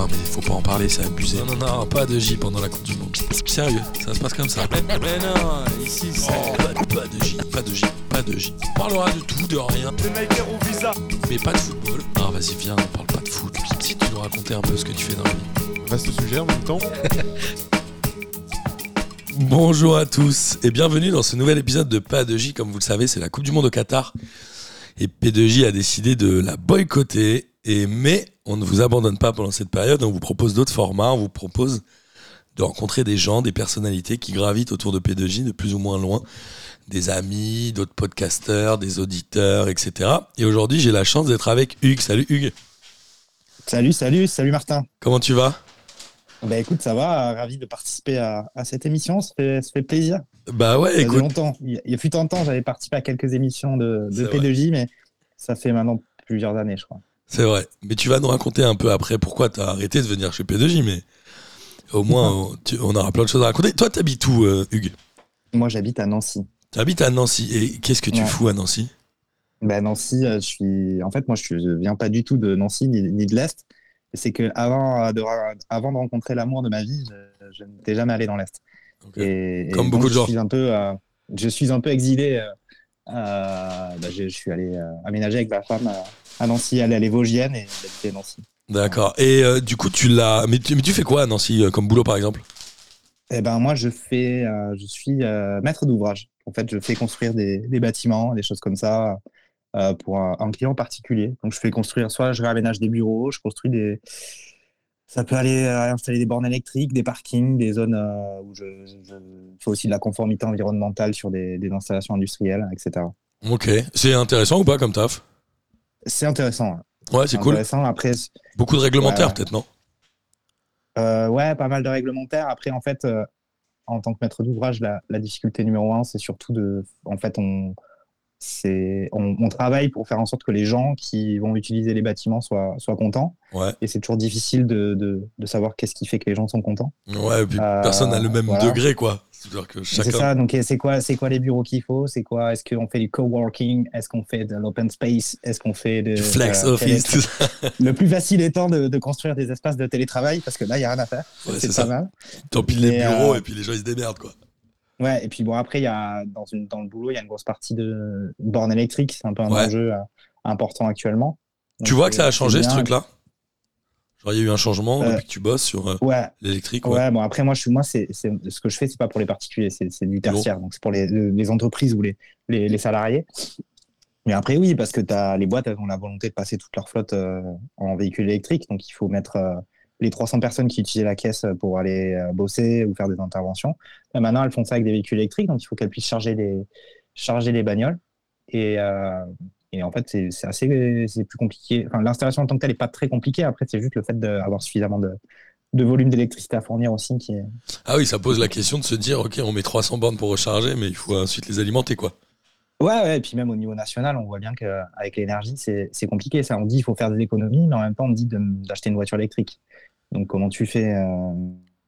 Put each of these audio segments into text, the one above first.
hein, mais faut pas en parler, c'est abusé. Non, non, non, pas de J pendant la Coupe du Monde. Sérieux, ça se passe comme ça. Mais, non, ici c'est. Oh, pas, de J, pas de J, pas de J. On parlera de tout, de rien. De visa. Mais pas de football. Non, vas-y, viens, on parle pas de foot. Si tu nous raconter un peu ce que tu fais dans la vie. Vaste sujet en même temps. Bonjour à tous et bienvenue dans ce nouvel épisode de Pas de J. Comme vous le savez, c'est la Coupe du Monde au Qatar. Et P2J a décidé de la boycotter. Et, mais on ne vous abandonne pas pendant cette période. On vous propose d'autres formats. On vous propose de rencontrer des gens, des personnalités qui gravitent autour de P2J de plus ou moins loin. Des amis, d'autres podcasteurs, des auditeurs, etc. Et aujourd'hui, j'ai la chance d'être avec Hugues. Salut Hugues. Salut, salut, salut Martin. Comment tu vas? Bah écoute, ça va, ravi de participer à, cette émission, ça fait, ça fait, plaisir. Bah ouais, ça écoute. longtemps. Il y a fut un temps, j'avais participé à quelques émissions de, de P2J, mais ça fait maintenant plusieurs années, je crois. C'est vrai. Mais tu vas nous raconter un peu après pourquoi tu as arrêté de venir chez P2J, mais au moins, on, aura plein de choses à raconter. Toi, t'habites où, euh, Hugues? Moi, j'habite à Nancy. Tu habites à Nancy. Et qu'est-ce que tu fous à Nancy? Bah, Nancy, euh, je suis. En fait, moi, je ne viens pas du tout de Nancy ni de l'Est c'est que avant de, avant de rencontrer l'amour de ma vie, je, n'étais jamais allé dans l'Est. Et, Comme beaucoup de gens. Je suis un peu, euh, je suis un peu exilé. Euh, euh, bah, je, suis allé aménager avec ma femme à Nancy, elle est Vosgienne et j'habitais Nancy. D'accord. Et du coup, tu l'as. Mais, tu, fais quoi à Nancy comme boulot, par exemple? Eh ben, moi, je fais, je suis maître d'ouvrage. En fait, je fais construire des, des, bâtiments, des choses comme ça. Euh, pour un, client particulier. Donc, je fais construire, soit je réaménage des bureaux, je construis des. Ça peut aller à installer des bornes électriques, des parkings, des zones euh, où je, fais aussi de la conformité environnementale sur des, installations industrielles, etc. Ok. C'est intéressant ou pas comme taf? C'est intéressant. Ouais, c'est cool. Après, Beaucoup de réglementaires, peut-être, non? euh, Ouais, pas mal de réglementaires. Après, en fait, en tant que maître d'ouvrage, la, la, difficulté numéro un, c'est surtout de. En fait, on on, travaille pour faire en sorte que les gens qui vont utiliser les bâtiments soient, soient contents. Et c'est toujours difficile de, savoir qu'est-ce qui fait que les gens sont contents. Ouais, et puis personne n'a le même degré, quoi. C'est ça, donc c'est quoi, c'est quoi les bureaux qu'il faut? C'est quoi Est-ce qu'on fait du coworking? Est-ce qu'on fait de l'open space? Est-ce qu'on fait de, du flex office Le plus facile étant de, construire des espaces de télétravail parce que là, il n'y a rien à faire. c'est pas mal. Tant pis les bureaux euh, et puis les gens ils se démerdent, quoi. Ouais, et puis bon, après, y a, dans, une, dans le boulot, il y a une grosse partie de bornes électriques. C'est un peu un enjeu euh, important actuellement. tu vois que ça a changé ce truc-là? Genre, il y a eu un changement euh, depuis que tu bosses sur euh, l'électrique ouais. bon, après, moi, je suis, moi c'est, ce que je fais, c'est pas pour les particuliers, c'est, du tertiaire. Donc, c'est pour les, les, entreprises ou les, les, les, salariés. Mais après, oui, parce que as, les boîtes, elles ont la volonté de passer toute leur flotte en véhicule électrique. Donc, il faut mettre les 300 personnes qui utilisaient la caisse pour aller euh, bosser ou faire des interventions. maintenant, elles font ça avec des véhicules électriques, donc il faut qu'elles puissent charger les, charger les bagnoles. Et, euh, et en fait, c'est assez c'est plus compliqué. Enfin, L'installation en tant que telle n'est pas très compliquée. Après, c'est juste le fait d'avoir suffisamment de, de volume d'électricité à fournir aussi qui est... Ah oui, ça pose la question de se dire, OK, on met 300 bornes pour recharger, mais il faut ensuite les alimenter, quoi. Ouais, ouais, et puis même au niveau national, on voit bien qu'avec l'énergie, c'est compliqué. Ça, on dit qu'il faut faire des économies, mais en même temps, on dit d'acheter une voiture électrique. Donc, comment tu fais euh,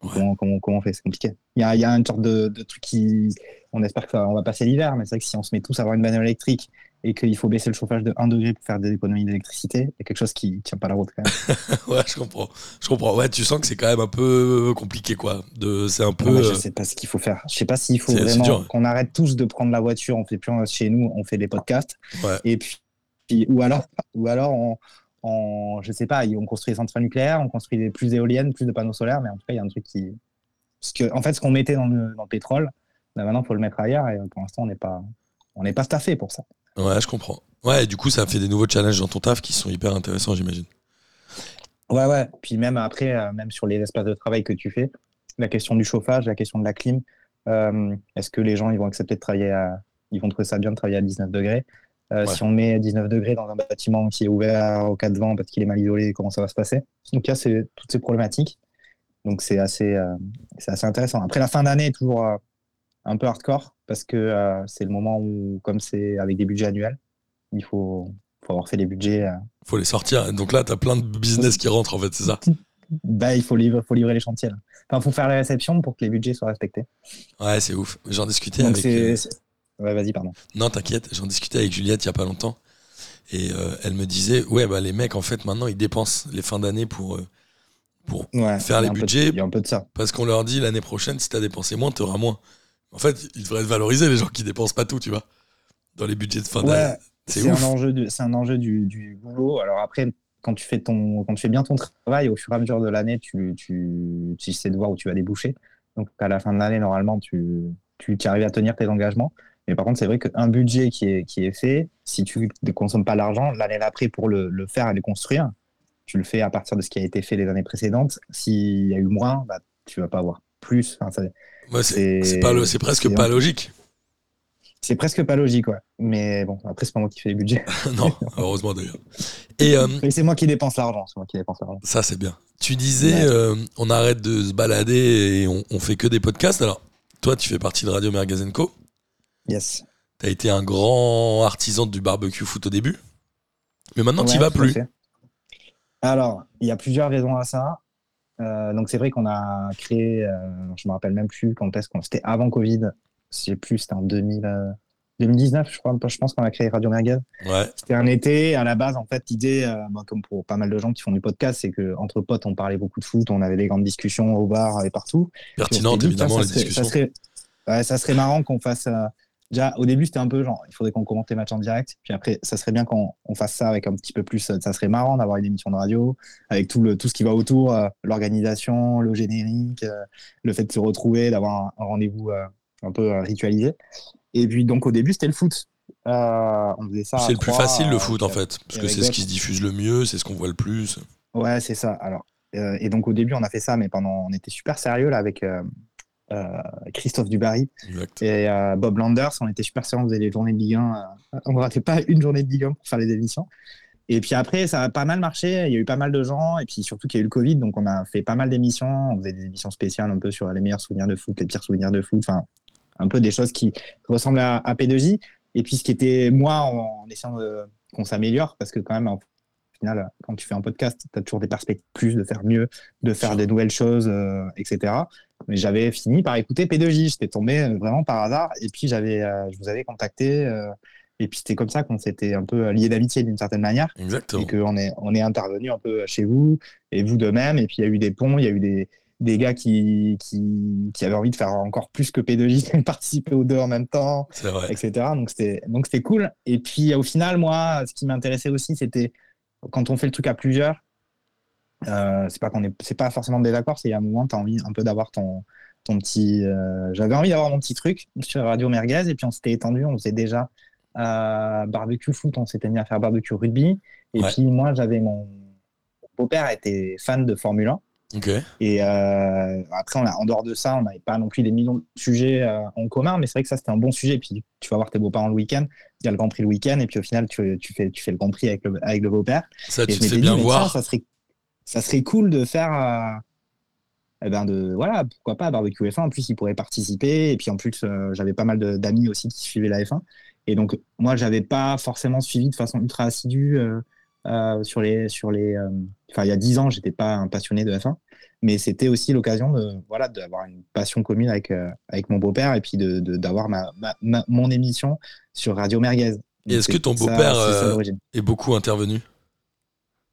comment, comment, comment, on fait? C'est compliqué. Il y a, y a, une sorte de, de, truc qui. On espère qu'on va passer l'hiver, mais c'est vrai que si on se met tous à avoir une bagnole électrique et qu'il faut baisser le chauffage de 1 degré pour faire des économies d'électricité, il y a quelque chose qui tient pas la route quand même. ouais, je comprends. Je comprends. Ouais, tu sens que c'est quand même un peu compliqué, quoi. De, c'est un peu. je euh, sais pas ce qu'il faut faire. Je sais pas s'il faut vraiment qu'on arrête tous de prendre la voiture. On fait plus chez nous, on fait des podcasts. Ouais. Et puis, ou alors, ou alors on, on, je sais pas, on construit des centrales nucléaires, on construit plus d'éoliennes, plus de panneaux solaires, mais en tout cas, il y a un truc qui. Parce que, en fait, ce qu'on mettait dans le, pétrole, bah, maintenant, il faut le mettre ailleurs, et pour l'instant, on n'est pas, on n'est pas staffé pour ça. Ouais, je comprends. Ouais, du coup, ça fait des nouveaux challenges dans ton taf qui sont hyper intéressants, j'imagine. Ouais, ouais. Puis même après, euh, même sur les espaces de travail que tu fais, la question du chauffage, la question de la clim, euh, est-ce que les gens ils vont accepter de travailler à. Ils vont trouver ça bien de travailler à 19 degrés? Euh, si on met 19 degrés dans un bâtiment qui est ouvert au cas de vent parce qu'il est mal isolé, comment ça va se passer? Donc, il y a toutes ces problématiques. Donc, c'est assez, euh, assez intéressant. Après, la fin d'année est toujours euh, un peu hardcore parce que c'est le moment où, comme c'est avec des budgets annuels, il faut, faut avoir fait les budgets. Il faut les sortir. Donc là, tu as plein de business qui rentrent, en fait, c'est ça? Bah, il faut livrer, faut livrer les chantiers. Enfin, il faut faire les réceptions pour que les budgets soient respectés. Ouais, c'est ouf. J'en discutais avec. Ouais, vas-y, pardon. Non, t'inquiète, j'en discutais avec Juliette il y a pas longtemps. Et euh, elle me disait, ouais, bah, les mecs, en fait, maintenant, ils dépensent les fins d'année pour, euh, pour Ouais, faire il les budgets. Il y a un peu de ça. Parce qu'on leur dit l'année prochaine, si t'as dépensé moins, t'auras moins. En fait, ils devraient être valorisés, les gens qui dépensent pas tout, tu vois. Dans les budgets de fin d'année. Ouais, C'est un enjeu, un enjeu du, du boulot. Alors après, quand tu fais ton, quand tu fais bien ton travail, au fur et à mesure de l'année, tu, tu, tu sais de voir où tu vas déboucher. Donc à la fin de l'année, normalement, tu, tu arrives à tenir tes engagements. Mais par contre, c'est vrai qu'un budget qui est, qui est fait, si tu ne consommes pas l'argent, l'année d'après, pour le, le faire et le construire, tu le fais à partir de ce qui a été fait les années précédentes. S'il y a eu moins, bah, tu vas pas avoir plus. Enfin, Ouais, c'est presque pas logique. c'est presque pas logique, ouais. Mais bon, après, c'est pas moi qui fais les budgets. non, heureusement d'ailleurs. Et euh, Mais c'est moi qui dépense l'argent. C'est moi qui dépense l'argent. ça, c'est bien. Tu disais, Ouais. euh, on arrête de se balader et on, on fait que des podcasts. Alors, toi, tu fais partie de Radio Magazine Co. Yes. T'as été un grand artisan du barbecue foot au début. Mais maintenant, tu vas plus. Alors, il y a plusieurs raisons à ça. Euh, donc, c'est vrai qu'on a créé, euh, je me rappelle même plus quand est-ce qu'on. C'était avant Covid. Je sais plus, c'était en 2000, euh, 2019, je crois. Je pense qu'on a créé Radio Merguez. Ouais, C'était un été. À la base, en fait, l'idée, euh, bah, comme pour pas mal de gens qui font du podcast, c'est que entre potes, on parlait beaucoup de foot, on avait des grandes discussions au bar et partout. Pertinente évidemment, ça les serait- discussions. Ça serait, ouais, ça serait marrant qu'on fasse. Déjà, au début, c'était un peu genre, il faudrait qu'on commente les matchs en direct. Puis après, ça serait bien qu'on on fasse ça avec un petit peu plus. euh, Ça serait marrant d'avoir une émission de radio avec tout, le, tout ce qui va autour, euh, l'organisation, le générique, euh, le fait de se retrouver, d'avoir un, un rendez-vous euh, un peu ritualisé. Et puis, donc, au début, c'était le foot. On faisait ça. C'est le plus facile le foot en fait, parce que c'est ce qui se diffuse le mieux, c'est ce qu'on voit le plus. Ouais, c'est ça. Alors, et donc au début, on a fait ça, mais pendant, on était super sérieux là avec Christophe Dubarry Exact. et euh, Bob Landers. On était super sérieux, on faisait les journées de Ligue 1. euh, on ne ratait pas une journée de Ligue 1 pour faire les émissions. Et puis après, ça a pas mal marché. Il y a eu pas mal de gens, et puis surtout qu'il y a eu le Covid, donc on a fait pas mal d'émissions. On faisait des émissions spéciales un peu sur les meilleurs souvenirs de foot, les pires souvenirs de foot. Enfin, un peu des choses qui ressemblent à, à P2J. Et puis ce qui était moi en, en essayant de- qu'on s'améliore, parce que quand même, en final, quand tu fais un podcast, tu as toujours des perspectives plus de faire mieux, de faire des nouvelles choses, euh, etc. Mais j'avais fini par écouter P2J. J'étais tombé euh, vraiment par hasard. Et puis, j'avais, euh, je vous avais contacté. euh, et puis, c'était comme ça qu'on s'était un peu lié d'amitié d'une certaine manière. Exactement. Et qu'on est, on est intervenu un peu chez vous et vous de même. Et puis, il y a eu des ponts, il y a eu des, des gars qui, qui, qui avaient envie de faire encore plus que P2J, de participer aux deux en même temps etc. Donc c'était donc c'était cool. Et puis au final, moi, ce qui m'intéressait aussi, c'était quand on fait le truc à plusieurs. Euh, c'est pas qu'on est c'est pas forcément des désaccord, c'est il y a un moment tu as envie un peu d'avoir ton ton petit euh, j'avais envie d'avoir mon petit truc sur Radio Merguez et puis on s'était étendu, on faisait déjà euh, barbecue foot, on s'était mis à faire barbecue rugby et Ouais. puis moi j'avais mon beau-père était fan de Formule 1 Ok. et euh, après, on a, en dehors de ça, on n'avait pas non plus des millions de sujets euh, en commun, mais c'est vrai que ça, c'était un bon sujet. Puis tu vas voir tes beaux-parents le week-end, il y a le Grand Prix le week-end, et puis au final, tu, tu, fais, tu fais le Grand Prix avec le, avec le beau-père. Ça, Et tu m'étais bien dit, voir. Ça, ça, serait, ça serait cool de faire. euh, eh ben de, voilà, pourquoi pas, barbecue F1. En plus, il pourrait participer. Et puis en plus, euh, j'avais pas mal d'amis aussi qui suivaient la F1. Et donc, moi, j'avais pas forcément suivi de façon ultra assidue euh, sur les. Sur les enfin, il y a 10 ans, j'étais pas un passionné de F1 mais c'était aussi l'occasion de voilà d'avoir une passion commune avec avec mon beau-père et puis de d'avoir ma, ma- ma- mon émission sur Radio Merguez. Et est-ce que ton beau-père, est beaucoup intervenu?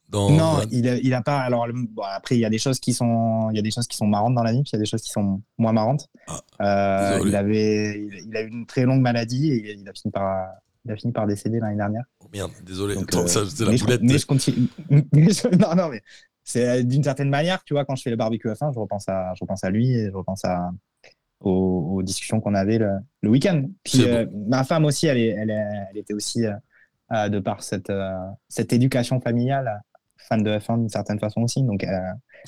Dans... Non, il a, il a pas. Alors bon, après, il y a des choses qui sont il y a des choses qui sont marrantes dans la vie, puis il y a des choses qui sont moins marrantes. Ah, Euh, il avait il, il a eu une très longue maladie et il a fini par il a fini par décéder l'année dernière. Oh, merde, désolé. Donc, Attends, euh, ça, c'est la mais, je, mais je continue. mais non, non, mais c'est euh, d'une certaine manière, tu vois, quand je fais le barbecue à fin, je repense à, je repense à lui et je repense à, aux, aux discussions qu'on avait le, le week-end. Puis euh, ma femme aussi, elle, est, elle, est- elle était aussi, de par cette, cette éducation familiale, fan de F1 d'une certaine façon aussi. Donc, euh,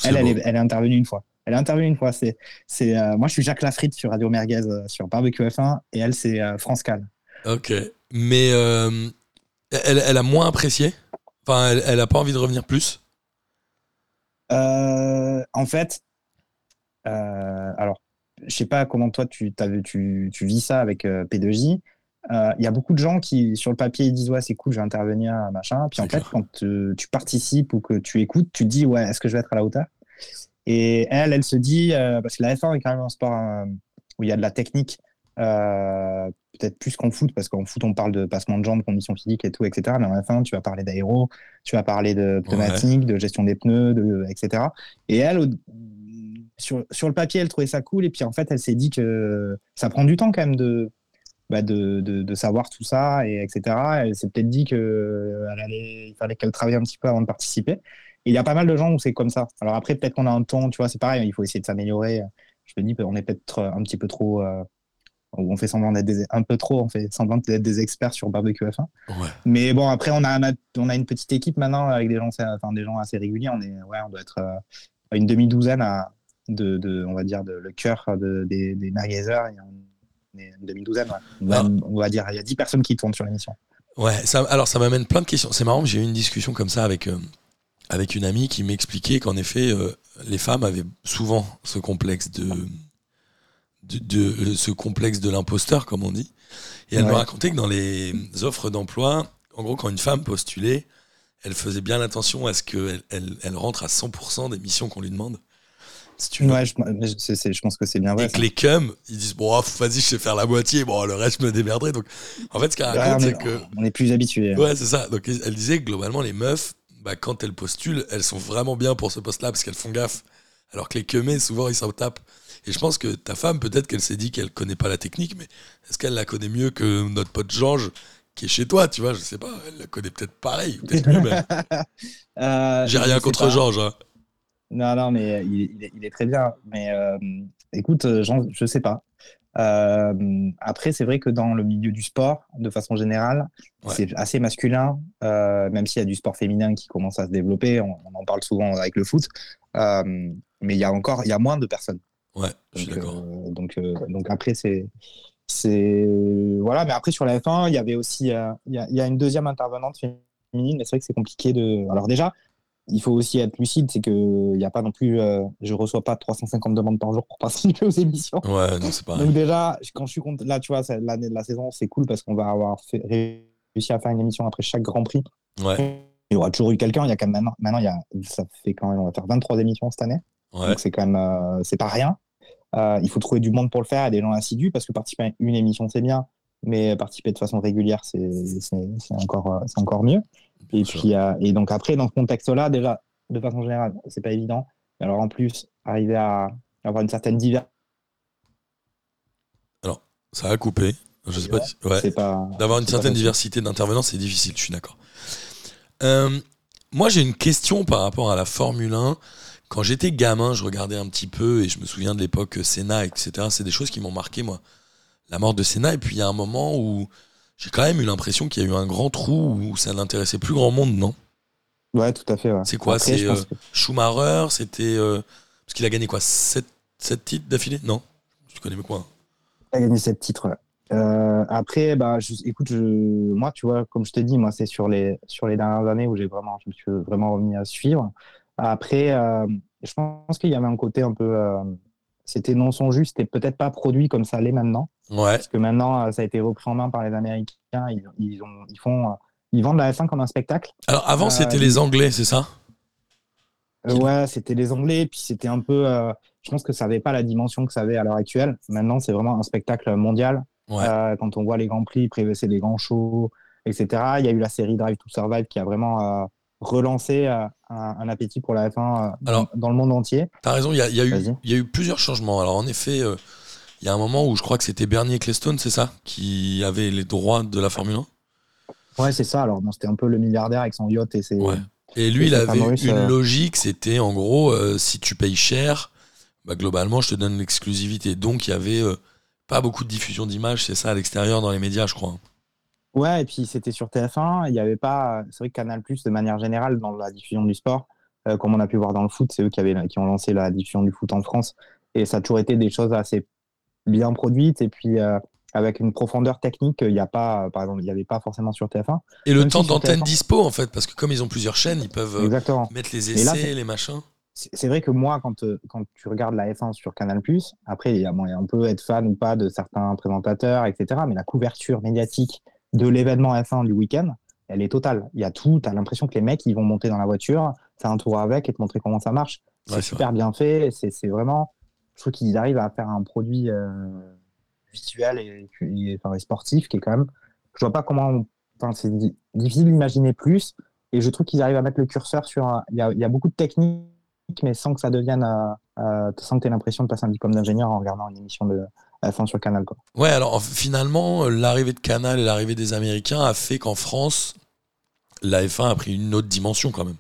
elle, elle est, elle est intervenue une fois. Elle est intervenue une fois. C'est, c'est, euh, moi, je suis Jacques Lafritte sur Radio Merguez euh, sur Barbecue F1 et elle, c'est France Cal. Ok. Mais elle, a moins apprécié? Enfin, elle, elle a pas envie de revenir plus? Euh, en fait, euh, alors, je sais pas comment toi tu, vis ça avec euh, P2J. Euh, Il y a beaucoup de gens qui, sur le papier, ils disent Ouais, c'est cool, je vais intervenir, machin. Puis en fait, quand euh, tu participes ou que tu écoutes, tu te dis Ouais, est-ce que je vais être à la hauteur? Et elle, elle se dit euh, Parce que la F1 est quand même un sport où il y a de la technique Euh, peut-être plus qu'en foot, parce qu'en foot, on parle de passement de jambes, conditions physiques et tout, etc. Mais en F1, tu vas parler d'aéro, tu vas parler de pneumatique, de gestion des pneus, de, etc. Et elle, sur, sur, le papier, elle trouvait ça cool. Et puis, en fait, elle s'est dit que ça prend du temps quand même de, bah de, de, de, savoir tout ça, et etc. Elle s'est peut-être dit qu'il fallait qu'elle travaille un petit peu avant de participer. Et il y a pas mal de gens où c'est comme ça. Alors après, peut-être qu'on a un temps, tu vois, c'est pareil, il faut essayer de s'améliorer. Je me dis, on est peut-être un petit peu trop. Euh, on fait semblant d'être un peu trop, on fait semblant d'être des experts sur barbecue F1. Mais bon, après, on a, on a une petite équipe maintenant avec des gens, enfin, des gens assez réguliers. On, est, ouais, on doit être euh, une demi-douzaine à, de, de, on va dire, de, le cœur de, des, des On une demi-douzaine, ah. on, va, dire, il y a 10 personnes qui tournent sur l'émission. Ouais, ça, alors ça m'amène plein de questions. C'est marrant, j'ai eu une discussion comme ça avec, euh, avec une amie qui m'expliquait qu'en effet, euh, les femmes avaient souvent ce complexe de, de, ce complexe de l'imposteur, comme on dit. Et elle me racontait que dans les offres d'emploi, en gros, quand une femme postulait, elle faisait bien attention à ce qu'elle elle, elle rentre à 100% des missions qu'on lui demande. Ouais, je, je, pense que c'est bien vrai. Et que les cums, ils disent Bon, oh, vas-y, je sais faire la moitié, bon, le reste, je me démerderai. Donc, en fait, ce qu'elle raconte, c'est que. On est plus habitués. Hein. Ouais, c'est ça. Donc, elle disait que globalement, les meufs, bah, quand elles postulent, elles sont vraiment bien pour ce poste-là parce qu'elles font gaffe. Alors que les quemés, souvent, ils s'en tapent. Et je pense que ta femme, peut-être qu'elle s'est dit qu'elle connaît pas la technique, mais est-ce qu'elle la connaît mieux que notre pote Georges qui est chez toi, tu vois? Je sais pas, elle la connaît peut-être pareil, peut-être mieux même. euh, J'ai rien contre Georges. Hein. Non, non, mais il, est, il, est, très bien. Mais euh, écoute, euh, Jean, je sais pas. Euh, après, c'est vrai que dans le milieu du sport, de façon générale, c'est assez masculin, euh, même s'il y a du sport féminin qui commence à se développer. On, en parle souvent avec le foot, euh, mais il y a encore, il y a moins de personnes. Ouais, je suis d'accord. donc, donc après, c'est, c'est voilà. Mais après sur la F1, il y avait aussi, il y, a, il y a une deuxième intervenante féminine, mais c'est vrai que c'est compliqué de. Alors déjà, il faut aussi être lucide, c'est que il n'y a pas non plus, euh, je reçois pas 350 demandes par jour pour participer aux émissions. Ouais, non, c'est pas. Donc déjà, quand je suis compte, là, tu vois, l'année de la saison, c'est cool parce qu'on va avoir réussi à faire une émission après chaque Grand Prix. Ouais. Il y aura toujours eu quelqu'un. Il y a quand même maintenant, maintenant, il y a, ça fait quand même, on va faire 23 émissions cette année. Ouais. Donc c'est quand même, euh, c'est pas rien. Euh, il faut trouver du monde pour le faire et des gens assidus parce que participer à une émission c'est bien, mais participer de façon régulière c'est encore, c'est encore mieux. Et, puis, euh, et donc après, dans ce contexte-là, déjà, de façon générale, c'est pas évident. Alors en plus, arriver à avoir une certaine diversité. Alors, ça a coupé. Je sais pas. Ouais. D'avoir une certaine diversité d'intervenants, c'est difficile, je suis d'accord. Euh, moi, j'ai une question par rapport à la Formule 1. Quand j'étais gamin, je regardais un petit peu et je me souviens de l'époque Senna, etc. C'est des choses qui m'ont marqué, moi. La mort de Senna. Et puis, il y a un moment où j'ai quand même eu l'impression qu'il y a eu un grand trou où ça n'intéressait plus grand monde, non? Ouais, tout à fait. C'est quoi? C'est euh, Schumacher C'était. Euh, parce qu'il a gagné quoi? 7, titres d'affilée? Non? Tu connais quoi hein Il a gagné 7 titres, euh, après, bah, écoute, je, moi, tu vois, comme je t'ai dit, moi, c'est sur les, sur les dernières années où j'ai vraiment, je me suis vraiment remis à suivre. Après, je pense qu'il y avait un côté un peu c'était non son juste et peut-être pas produit comme ça l'est maintenant. Ouais. Parce que maintenant, euh, ça a été repris en main par les Américains. Ils, ils, ont, ils font, euh, ils vendent la F1 comme un spectacle. Alors avant, euh, c'était les Anglais, c'est ça? Ouais, c'était les Anglais. Puis c'était un peu. je pense que ça n'avait pas la dimension que ça avait à l'heure actuelle. Maintenant, c'est vraiment un spectacle mondial. quand on voit les grands prix, c'est les grands shows, etc. Il y a eu la série Drive to Survive qui a vraiment relancer euh, un, appétit pour la F1 euh, dans, le monde entier. Tu as raison, il y a, y, a y a, eu plusieurs changements. Alors en effet, euh, il y a un moment où je crois que c'était Bernie Ecclestone, c'est ça, qui avait les droits de la Formule 1 Ouais, c'est ça. Alors c'était un peu le milliardaire avec son yacht et ses. Ouais. Et lui, il avait une logique, c'était en gros, si tu payes cher, bah, globalement, je te donne l'exclusivité. Donc il y avait pas beaucoup de diffusion d'images, c'est ça, à l'extérieur dans les médias, je crois. Ouais, et puis c'était sur TF1. Il n'y avait pas. C'est vrai que Canal, de manière générale, dans la diffusion du sport, euh, comme on a pu voir dans le foot, c'est eux qui, avaient, qui ont lancé la diffusion du foot en France. Et ça a toujours été des choses assez bien produites. Et puis, euh, avec une profondeur technique, il n'y a pas, par exemple, il n'y avait pas forcément sur TF1. Et le temps d'antenne dispo, en fait, parce que comme ils ont plusieurs chaînes, ils peuvent euh, mettre les essais, les machins. C'est vrai que moi, quand, quand tu regardes la F1 sur Canal, après, on peut être fan ou pas de certains présentateurs, etc. Mais la couverture médiatique de l'événement F1 du week-end, elle est totale. Il y a tout. Tu as l'impression que les mecs, ils vont monter dans la voiture, faire un tour avec et te montrer comment ça marche. C'est super bien fait. C'est vraiment. Je trouve qu'ils arrivent à faire un produit. Euh, visuel et, et, enfin, et sportif qui est quand même. Je vois pas comment. on- Enfin, c'est di- difficile d'imaginer plus. Et je trouve qu'ils arrivent à mettre le curseur sur. un- Il y a, il y a beaucoup de techniques, mais sans que ça devienne. euh, euh, sans que tu aies l'impression de passer un diplôme d'ingénieur en regardant une émission de F1 sur Canal. Quoi. Ouais, alors en- finalement, euh, l'arrivée de Canal et l'arrivée des Américains a fait qu'en France, la F1 a pris une autre dimension quand même.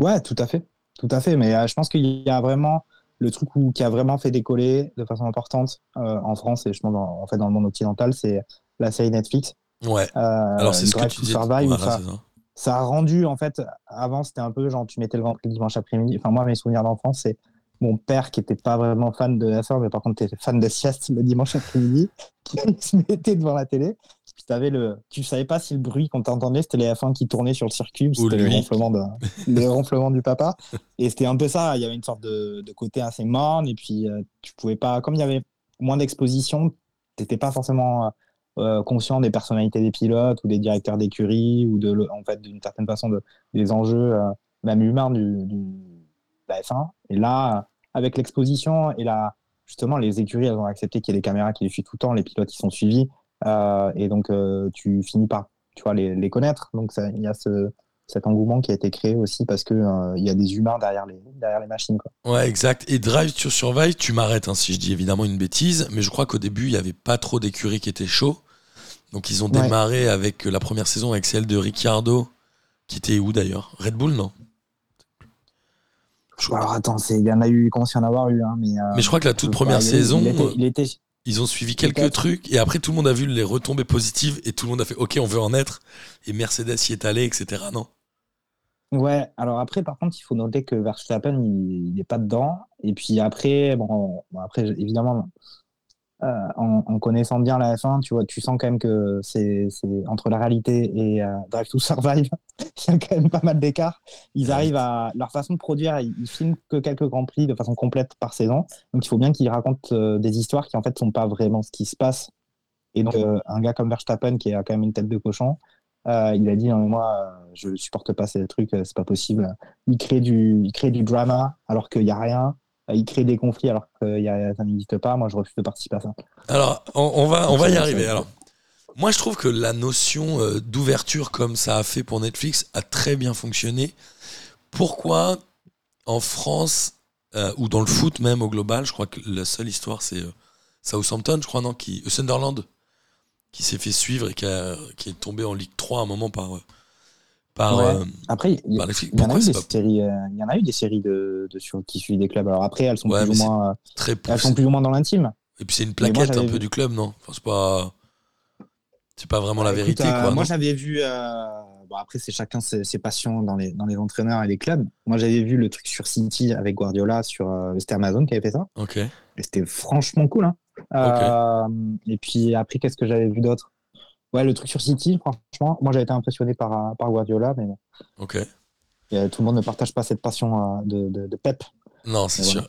Ouais, tout à fait. Tout à fait. Mais euh, je pense qu'il y a vraiment le truc où, qui a vraiment fait décoller de façon importante euh, en France et je pense dans, en fait dans le monde occidental, c'est la série Netflix. Ouais. Euh, Alors c'est ce que tu dis. Survive, Voilà, ça, ça. a rendu, en fait, avant c'était un peu genre tu mettais le ventre le dimanche après-midi. Enfin, moi, mes souvenirs d'enfance, c'est mon père qui était pas vraiment fan de F1, mais par contre, était fan de sieste le dimanche après-midi, qui se mettait devant la télé. Puis t'avais le, tu savais pas si le bruit qu'on t'entendait, c'était les F1 qui tournaient sur le circuit, c'était les ronflements, de, les ronflements du papa. Et c'était un peu ça. Il y avait une sorte de, de côté assez morne, et puis euh, tu pouvais pas, comme il y avait moins d'exposition, t'étais pas forcément euh, conscient des personnalités des pilotes ou des directeurs d'écurie ou de, en fait, d'une certaine façon de, des enjeux, euh, même humains du, du, de la F1. Et là, euh, avec l'exposition et la, justement, les écuries, elles ont accepté qu'il y ait des caméras qui les suivent tout le temps, les pilotes, ils sont suivis. Euh, et donc, euh, tu finis par tu vois, les, les connaître. Donc, il y a ce, cet engouement qui a été créé aussi parce qu'il il y a des humains derrière les, derrière les machines. Quoi. Ouais, exact. Et Drive to Survive, tu m'arrêtes hein, si je dis évidemment une bêtise, mais je crois qu'au début, il n'y avait pas trop d'écuries qui étaient chauds. Donc ils ont Ouais. démarré avec la première saison avec celle de Ricciardo, qui était où d'ailleurs? Red Bull, non? Je, Alors, attends, il y en a eu, comment s'il y en avoir eu hein, mais, euh, Mais je crois que la toute première il- saison, il était- il était, ils ont suivi quelques trucs, et après tout le monde a vu les retombées positives, et tout le monde a fait OK, on veut en être, et Mercedes y est allé, etc. Non? Ouais, alors après, par contre, il faut noter que Verstappen, il n'est pas dedans. Et puis après, bon, bon, après, évidemment, euh, en, en connaissant bien la F1, tu vois, tu sens quand même que c'est entre la réalité et euh, Drive to Survive, il y a quand même pas mal d'écart. Ils arrivent à leur façon de produire, ils, ils filment que quelques grands prix de façon complète par saison. Donc il faut bien qu'ils racontent euh, des histoires qui en fait sont pas vraiment ce qui se passe. Et donc euh, un gars comme Verstappen qui a quand même une tête de cochon, euh, il a dit non mais moi je supporte pas ces trucs, c'est pas possible. Il crée du, il crée du drama alors qu'il y a rien. Euh, Il crée des conflits alors que y a, ça n'existe pas. Moi je refuse de participer à ça. Alors, on, on va, on va y arriver. Alors, moi, je trouve que la notion euh, d'ouverture, comme ça a fait pour Netflix, a très bien fonctionné. Pourquoi en France, euh, ou dans le foot même au global, je crois que la seule histoire, c'est euh, Southampton, je crois, non qui, euh, Sunderland, qui s'est fait suivre et qui, a- qui est tombé en Ligue 3 à un moment par. Par Ouais. euh, Après il y, en a eu des pas séries, euh, y en a eu des séries de, de sur, qui suivent des clubs. Alors après elles sont Ouais, plus ou moins, euh, très elles sont plus ou moins dans l'intime. Et puis c'est une moi, plaquette un peu du club, non? Enfin, C'est pas. C'est pas vraiment la Écoute, vérité, euh, quoi. moi, j'avais vu. bon, après, c'est chacun ses, ses passions dans les, dans les entraîneurs et les clubs. Moi, j'avais vu le truc sur City avec Guardiola sur. c'était Amazon qui avait fait ça. Ok. Et c'était franchement cool. Hein. Et puis après, qu'est-ce que j'avais vu d'autre? Ouais, le truc sur City, franchement. Moi, j'avais été impressionné par, euh, par Guardiola, mais bon. Ok. Et, euh, tout le monde ne partage pas cette passion euh, de, de, de Pep. Non, c'est sûr. voilà.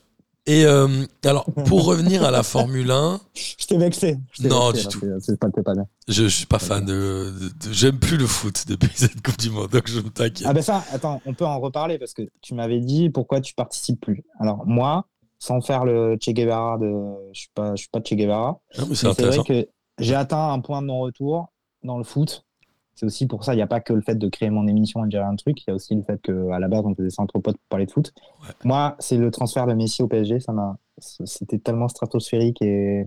Et euh, alors, pour revenir à la Formule 1, Je t'ai vexé. Je t'ai Non, vexé, du là, tout. c'est- pas, pas bien. je, je suis pas fan de. de- de- J'aime plus le foot depuis cette Coupe du Monde, donc je me t'inquiète. Ah ben ça, attends, on peut en reparler parce que tu m'avais dit pourquoi tu participes plus. Alors moi, sans faire le Che Guevara de, je suis pas, je suis pas Che Guevara. non, mais c'est mais C'est vrai que j'ai atteint un point de non-retour dans le foot. C'est aussi pour ça, il n'y a pas que le fait de créer mon émission et de gérer un truc, il y a aussi le fait qu'à la base, on faisait ça entre potes pour parler de foot. Ouais. Moi, c'est le transfert de Messi au PSG, ça m'a, c'était tellement stratosphérique et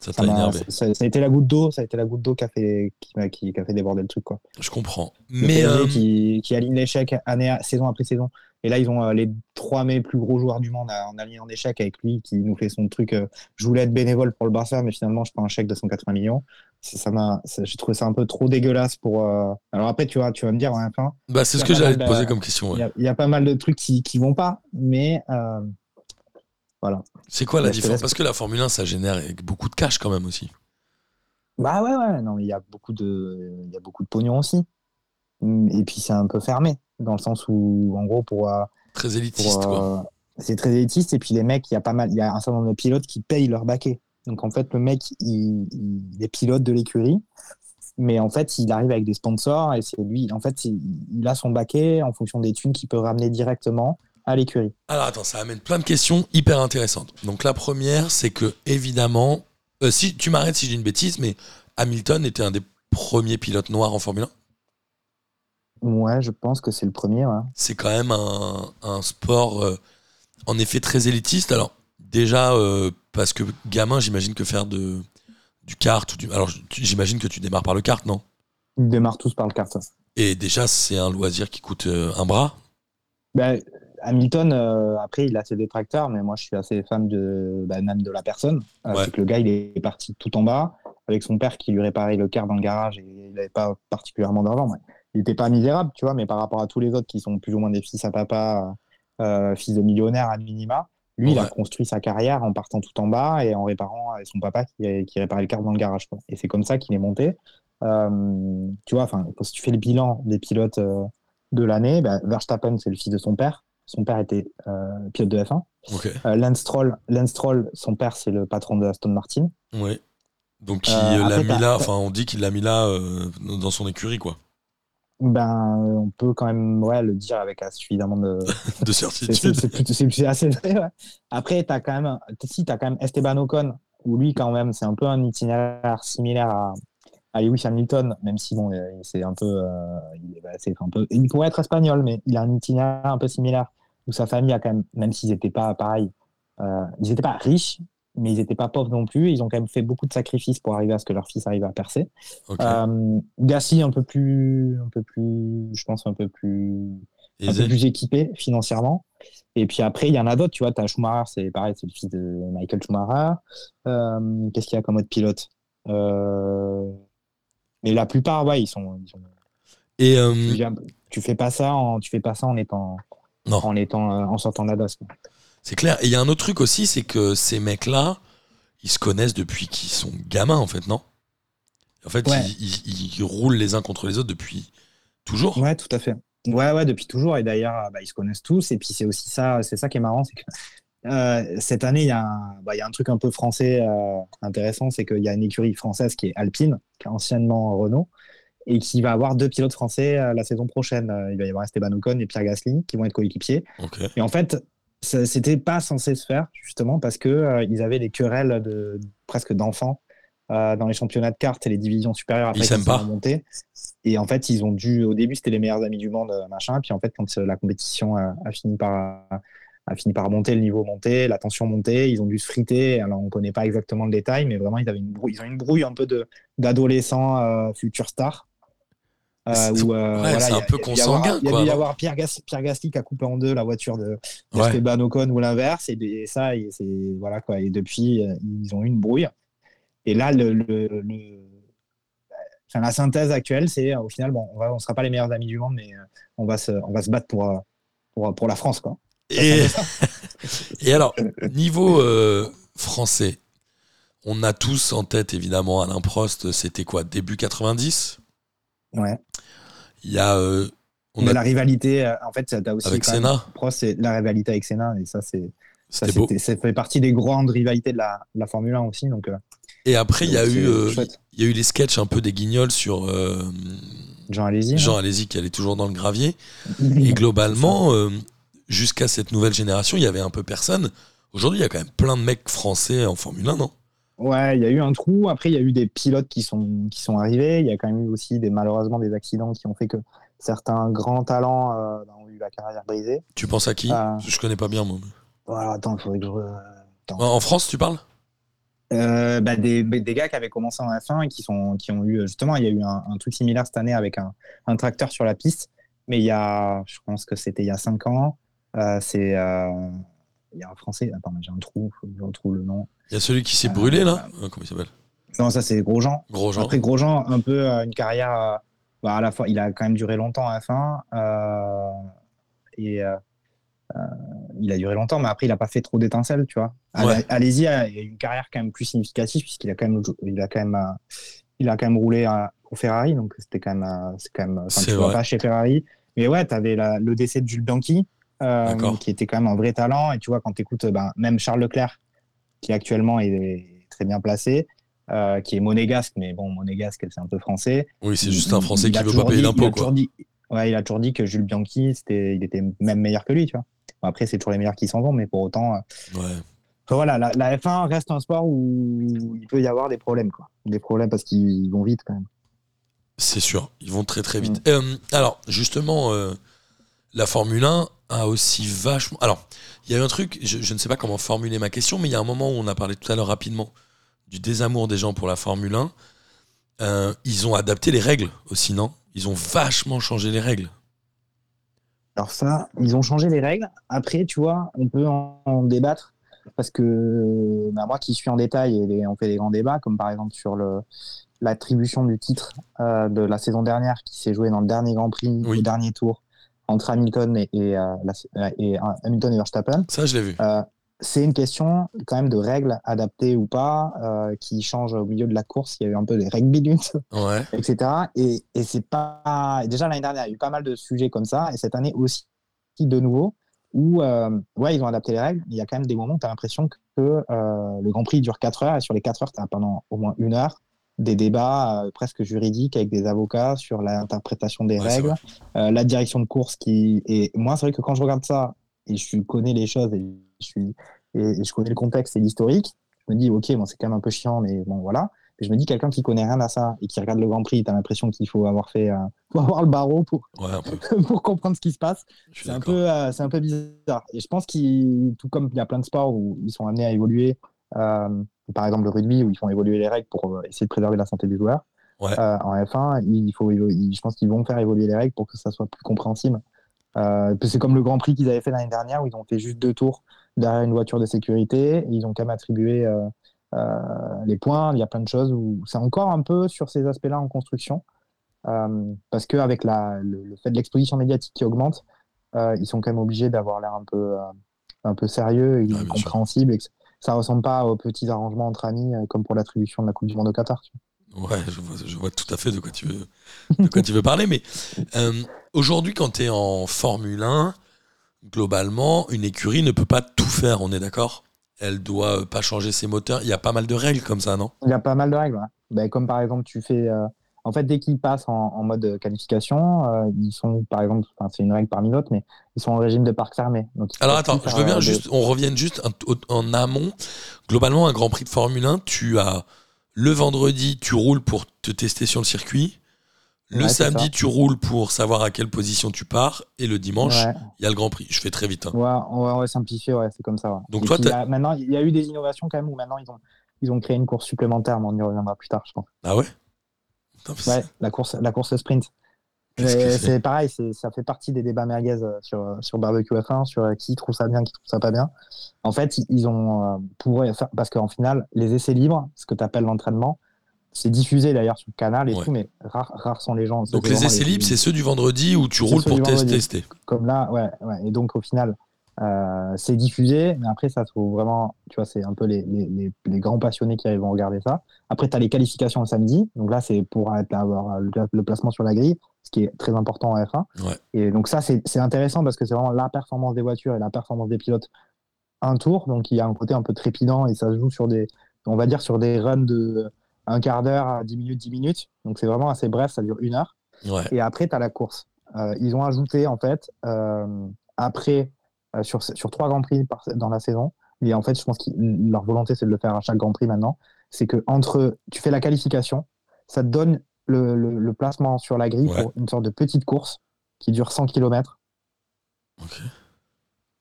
Ça ça, énervé. ça, ça a été la goutte d'eau, ça a été la goutte d'eau qui a fait, qui, m'a- qui, qui a fait déborder le truc, quoi. Je comprends. Le Mais euh, qui, qui aligne l'échec année, saison après saison. Et là, ils ont euh, les trois mes plus gros joueurs du monde en alignant en échec avec lui, qui nous fait son truc. euh, je voulais être bénévole pour le Barça, mais finalement, je prends un chèque de 180 millions. Ça, m'a, j'ai trouvé ça un peu trop dégueulasse pour. Alors après, tu vois, tu vas me dire, hein, enfin, bah, c'est ce a que j'allais te poser comme question. il ouais. y, a- y a pas mal de trucs qui, qui vont pas, mais voilà. C'est quoi la différence Parce que la Formule 1, ça génère beaucoup de cash quand même aussi. Bah ouais, ouais, non, mais il y a beaucoup de, il y a beaucoup de pognon aussi. Et puis c'est un peu fermé, dans le sens où, en gros, pour. euh, Très élitiste, quoi. euh, c'est très élitiste et puis les mecs il y a pas mal il y a un certain nombre de pilotes qui payent leur baquet donc en fait le mec il, il est pilote de l'écurie mais en fait il arrive avec des sponsors et c'est lui en fait il, il a son baquet en fonction des thunes qu'il peut ramener directement à l'écurie Alors attends, ça amène plein de questions hyper intéressantes. Donc la première, c'est que évidemment, Euh, si tu m'arrêtes si je dis une bêtise, mais Hamilton était un des premiers pilotes noirs en Formule 1. Ouais, je pense que c'est le premier. Ouais. C'est quand même un, un sport euh, en effet très élitiste. Alors déjà euh, parce que gamin, j'imagine que faire de du kart ou du alors j'imagine que tu démarres par le kart, non? Ils démarrent tous par le kart. Et déjà c'est un loisir qui coûte un bras? Ben, Hamilton, euh, après, il a ses détracteurs, mais moi, je suis assez fan de, bah, même de la personne. Euh, Ouais. C'est que le gars, il est parti tout en bas avec son père qui lui réparait le car dans le garage et il n'avait pas particulièrement d'argent. ouais. Il n'était pas misérable, tu vois, mais par rapport à tous les autres qui sont plus ou moins des fils à papa, euh, fils de millionnaires à minima, lui, il a construit sa carrière en partant tout en bas et en réparant avec son papa qui, qui réparait le car dans le garage. quoi. Et c'est comme ça qu'il est monté. Tu vois, enfin, si tu fais le bilan des pilotes de l'année, bah, Verstappen, c'est le fils de son père. Son père était euh, pilote de F1. Ok. Euh, Lance, Stroll, son père, c'est le patron de Aston Martin. Ouais. Donc il Euh, l'a mis là. Enfin on dit qu'il l'a mis là dans son écurie quoi. Ben, on peut quand même ouais, le dire avec suffisamment de. De certitude. c'est- assez vrai. ouais. Après, tu as quand même, si, as quand même Esteban Ocon, où lui, quand même, c'est un peu un itinéraire similaire à, à Lewis Hamilton, même si bon, euh, c'est un peu, euh, il, bah, un peu. Il pourrait être espagnol, mais il a un itinéraire un peu similaire, où sa famille a quand même, même s'ils n'étaient pas pareil, euh, ils n'étaient pas riches, mais ils n'étaient pas pauvres non plus. Ils ont quand même fait beaucoup de sacrifices pour arriver à ce que leur fils arrive à percer. Ok. Euh, Gasly un peu plus, un peu plus, je pense un peu plus, un peu plus équipé financièrement. Et puis après, il y en a d'autres, tu vois, tu as Schumacher, c'est pareil, c'est le fils de Michael Schumacher. Euh, Qu'est-ce qu'il y a comme autre pilote? Euh, Mais la plupart, ouais, ils sont. ils sont- Et euh, tu, fais pas ça en, tu fais pas ça en étant, Non. en étant, euh, en sortant de la c'est clair. Et il y a un autre truc aussi, c'est que ces mecs-là, ils se connaissent depuis qu'ils sont gamins en fait, non? En fait, Ouais. ils, ils- ils roulent les uns contre les autres depuis toujours. Ouais, tout à fait. Ouais, ouais, depuis toujours. Et d'ailleurs, bah, ils se connaissent tous. Et puis c'est aussi ça, c'est ça qui est marrant, c'est que euh, cette année, il y, a un- bah, il y a un truc un peu français euh, intéressant, c'est qu'il y a une écurie française qui est Alpine, qui est anciennement Renault, et qui va avoir deux pilotes français euh, la saison prochaine. Il va y avoir Esteban Ocon et Pierre Gasly qui vont être coéquipiers. Et en fait, c'était pas censé se faire justement parce que ils avaient des querelles de presque d'enfants euh, dans les championnats de cartes et les divisions supérieures après Ils sont. Et en fait, ils ont dû au début c'était les meilleurs amis du monde machin. Puis en fait, quand la compétition a, a fini par a fini par monter, le niveau monter, la tension monter, ils ont dû se friter. Alors on connaît pas exactement le détail, mais vraiment ils avaient une brouille, ils ont une brouille un peu de d'adolescents euh, futurs stars. Euh, C'est- euh, ouais, voilà, c'est il y un a- peu consanguin, Il y a dû y avoir Pierre, Gas- Pierre Gasly qui a coupé en deux la voiture de, Ouais. Esteban Ocon ou l'inverse. Et, et ça, et voilà quoi. Et depuis, euh, ils ont eu une brouille. Et là, le, le- le- enfin, la synthèse actuelle, c'est euh, au final, bon, on on sera pas les meilleurs amis du monde, mais on va se, on va se battre pour, pour, pour la France, quoi. Et, et alors, niveau euh, français, on a tous en tête évidemment Alain Prost, c'était quoi, début 90 Ouais. Il y a. euh, on mais a la rivalité, euh, en fait, tu as aussi avec Senna, Prost, c'est la rivalité avec Senna, et ça, c'est ça, beau. ça fait partie des grandes rivalités de la, la Formule 1 aussi. Donc, euh, Et après, il y a eu, euh, il y a eu les sketchs un peu des guignols sur Jean, allez-y. Jean Alési qui allait toujours dans le gravier. Et globalement, jusqu'à cette nouvelle génération, il y avait un peu personne. Aujourd'hui, il y a quand même plein de mecs français en Formule 1, non? Ouais, il y a eu un trou. Après, il y a eu des pilotes qui sont, qui sont arrivés. Il y a quand même eu aussi, des, malheureusement, des accidents qui ont fait que certains grands talents euh, ont eu la carrière brisée. Tu penses à qui? Ah. Je connais pas bien, moi. Voilà, attends, il faudrait que je. Attends. En France, tu parles? Euh, bah, des, des gars qui avaient commencé en F1 et qui, sont, qui ont eu. Justement, il y a eu un, un truc similaire cette année avec un, un tracteur sur la piste. Mais il y a, je pense que c'était il y a 5 ans. Euh, c'est. euh, il y a un français. Attends, j'ai un trou. Je retrouve le nom. Il y a celui qui s'est Euh, brûlé, là Comment il s'appelle? Non, ça, c'est Grosjean? Gros Jean. Après, Grosjean, un peu une carrière. bah, à la fois, il a quand même duré longtemps à F1. euh, et euh, il a duré longtemps, mais après, il n'a pas fait trop d'étincelles, tu vois. Ouais. Allez-y a une carrière quand même plus significative, puisqu'il a quand même, il a quand même, euh, il a quand même roulé euh, pour Ferrari, donc c'était quand même, c'est quand même, enfin, tu vois pas chez Ferrari. Mais ouais, tu avais le décès de Jules Bianchi. Qui était quand même un vrai talent. Et tu vois, quand tu écoutes même Charles Leclerc, qui actuellement est très bien placé, euh, qui est monégasque, mais bon, monégasque, c'est un peu français. Oui, c'est juste un Français il qui a veut pas payer dit- Ouais, il a toujours dit que Jules Bianchi, c'était, il était même meilleur que lui, tu vois. Bon, après, c'est toujours les meilleurs qui s'en vont, mais pour autant, euh, voilà, la, la F1 reste un sport où il peut y avoir des problèmes, quoi. Des problèmes parce qu'ils vont vite quand même. C'est sûr, ils vont très très vite. Euh, alors, justement, euh, la Formule 1 a aussi vachement. Alors, il y a eu un truc, je, je ne sais pas comment formuler ma question, mais il y a un moment où on a parlé tout à l'heure rapidement du désamour des gens pour la Formule 1. Euh, ils ont adapté les règles aussi, non? Ils ont vachement changé les règles. Alors ça, ils ont changé les règles. Après, tu vois, on peut en, en débattre parce que bah, moi qui suis en détail, et on fait des grands débats, comme par exemple sur le, l'attribution du titre euh, de la saison dernière qui s'est joué dans le dernier Grand Prix, Oui. au dernier tour, entre Hamilton et, et, euh, et, euh, Hamilton et Verstappen. Ça, je l'ai vu. Euh, c'est une question quand même de règles adaptées ou pas, euh, qui changent au milieu de la course. Il y a eu un peu des rugby minutes, Ouais. etc. Et, et c'est pas. Déjà l'année dernière, il y a eu pas mal de sujets comme ça, et cette année aussi de nouveau, où euh, ouais, ils ont adapté les règles. mais Il y a quand même des moments où tu as l'impression que euh, le Grand Prix dure 4 heures, et sur les 4 heures, tu as pendant au moins une heure des débats euh, presque juridiques avec des avocats sur l'interprétation des Ouais, règles, euh, la direction de course qui. Et moi, c'est vrai que quand je regarde ça, et je connais les choses, et je, suis, et, et je connais le contexte et l'historique, je me dis, ok, bon, c'est quand même un peu chiant, mais bon, voilà. Et je me dis, quelqu'un qui connaît rien à ça et qui regarde le Grand Prix, tu as l'impression qu'il faut avoir fait, euh, faut avoir le barreau pour, Ouais, comprendre ce qui se passe. C'est un, peu, euh, c'est un peu bizarre. Et je pense qu'il, tout comme il y a plein de sports où ils sont amenés à évoluer, euh, par exemple le rugby, où ils font évoluer les règles pour euh, essayer de préserver la santé des joueurs, Ouais. euh, en F1, il faut, il- je pense qu'ils vont faire évoluer les règles pour que ça soit plus compréhensible. Euh, c'est comme le Grand Prix qu'ils avaient fait l'année dernière, où ils ont fait juste deux tours derrière une voiture de sécurité, ils ont quand même attribué euh, les points. Il y a plein de choses où c'est encore un peu sur ces aspects-là en construction. Parce qu'avec le, le fait de l'exposition médiatique qui augmente, ils sont quand même obligés d'avoir l'air un peu, un peu sérieux et sûr. compréhensible. Que ça ressemble pas aux petits arrangements entre amis euh, comme pour l'attribution de la Coupe du Monde au Qatar. tu vois. Ouais, je vois, je vois tout à fait de quoi tu veux, de quoi tu veux parler. Mais euh, aujourd'hui, quand tu es en Formule 1, globalement, une écurie ne peut pas tout faire, on est d'accord? Elle doit euh, pas changer ses moteurs. Il y a pas mal de règles comme ça, non? Il y a pas mal de règles. ouais. Ben, comme par exemple, tu fais. euh, en fait, dès qu'ils passent en, en mode qualification, euh, ils sont, par exemple, c'est une règle parmi d'autres, mais ils sont en régime de parc fermé. Alors attends, je veux bien euh, juste, on revienne juste en amont. Globalement, un Grand Prix de Formule 1, tu as le vendredi, tu roules pour te tester sur le circuit. Le Ouais, samedi, tu roules pour savoir à quelle position tu pars. Et le dimanche, Ouais. il y a le Grand Prix. Je fais très vite. hein. Ouais, on va, on va simplifier, ouais, c'est comme ça. Donc Et toi, puis, il y t'as- a- maintenant, il y a eu des innovations quand même où maintenant ils ont, ils ont créé une course supplémentaire, mais on y reviendra plus tard, je pense. Ah ouais? Ouais, la course, la course sprint. C'est pareil, ça fait partie des débats merguez euh, sur, sur Barbecue F1, sur euh, qui trouve ça bien, qui trouve ça pas bien. En fait, ils- ont euh, pour parce qu'en final, les essais libres, ce que tu appelles l'entraînement, c'est diffusé d'ailleurs sur le canal et Ouais. tout, mais rares, rares sont les gens. Donc les essais libres, c'est ceux du vendredi où tu roules pour tester. comme là, ouais, ouais. Et donc au final, euh, c'est diffusé, mais après ça se trouve vraiment, tu vois, c'est un peu les, les, les, grands passionnés qui vont regarder ça. Après, tu as les qualifications le samedi, donc là c'est pour être- avoir le, le placement sur la grille, ce qui est très important en F1. Ouais. Et donc ça c'est intéressant parce que c'est vraiment la performance des voitures et la performance des pilotes un tour, donc il y a un côté un peu trépidant et ça se joue sur des, on va dire sur des runs de un quart d'heure à 10 minutes, 10 minutes. Donc c'est vraiment assez bref, ça dure une heure. Ouais. Et après, tu as la course. Euh, ils ont ajouté, en fait, euh, après, sur, sur trois Grands Prix par- dans la saison, et en fait, je pense que leur volonté, c'est de le faire à chaque Grand Prix maintenant, c'est que entre, tu fais la qualification, ça te donne le, le- le placement sur la grille Ouais. pour une sorte de petite course qui dure 100 km. Ok.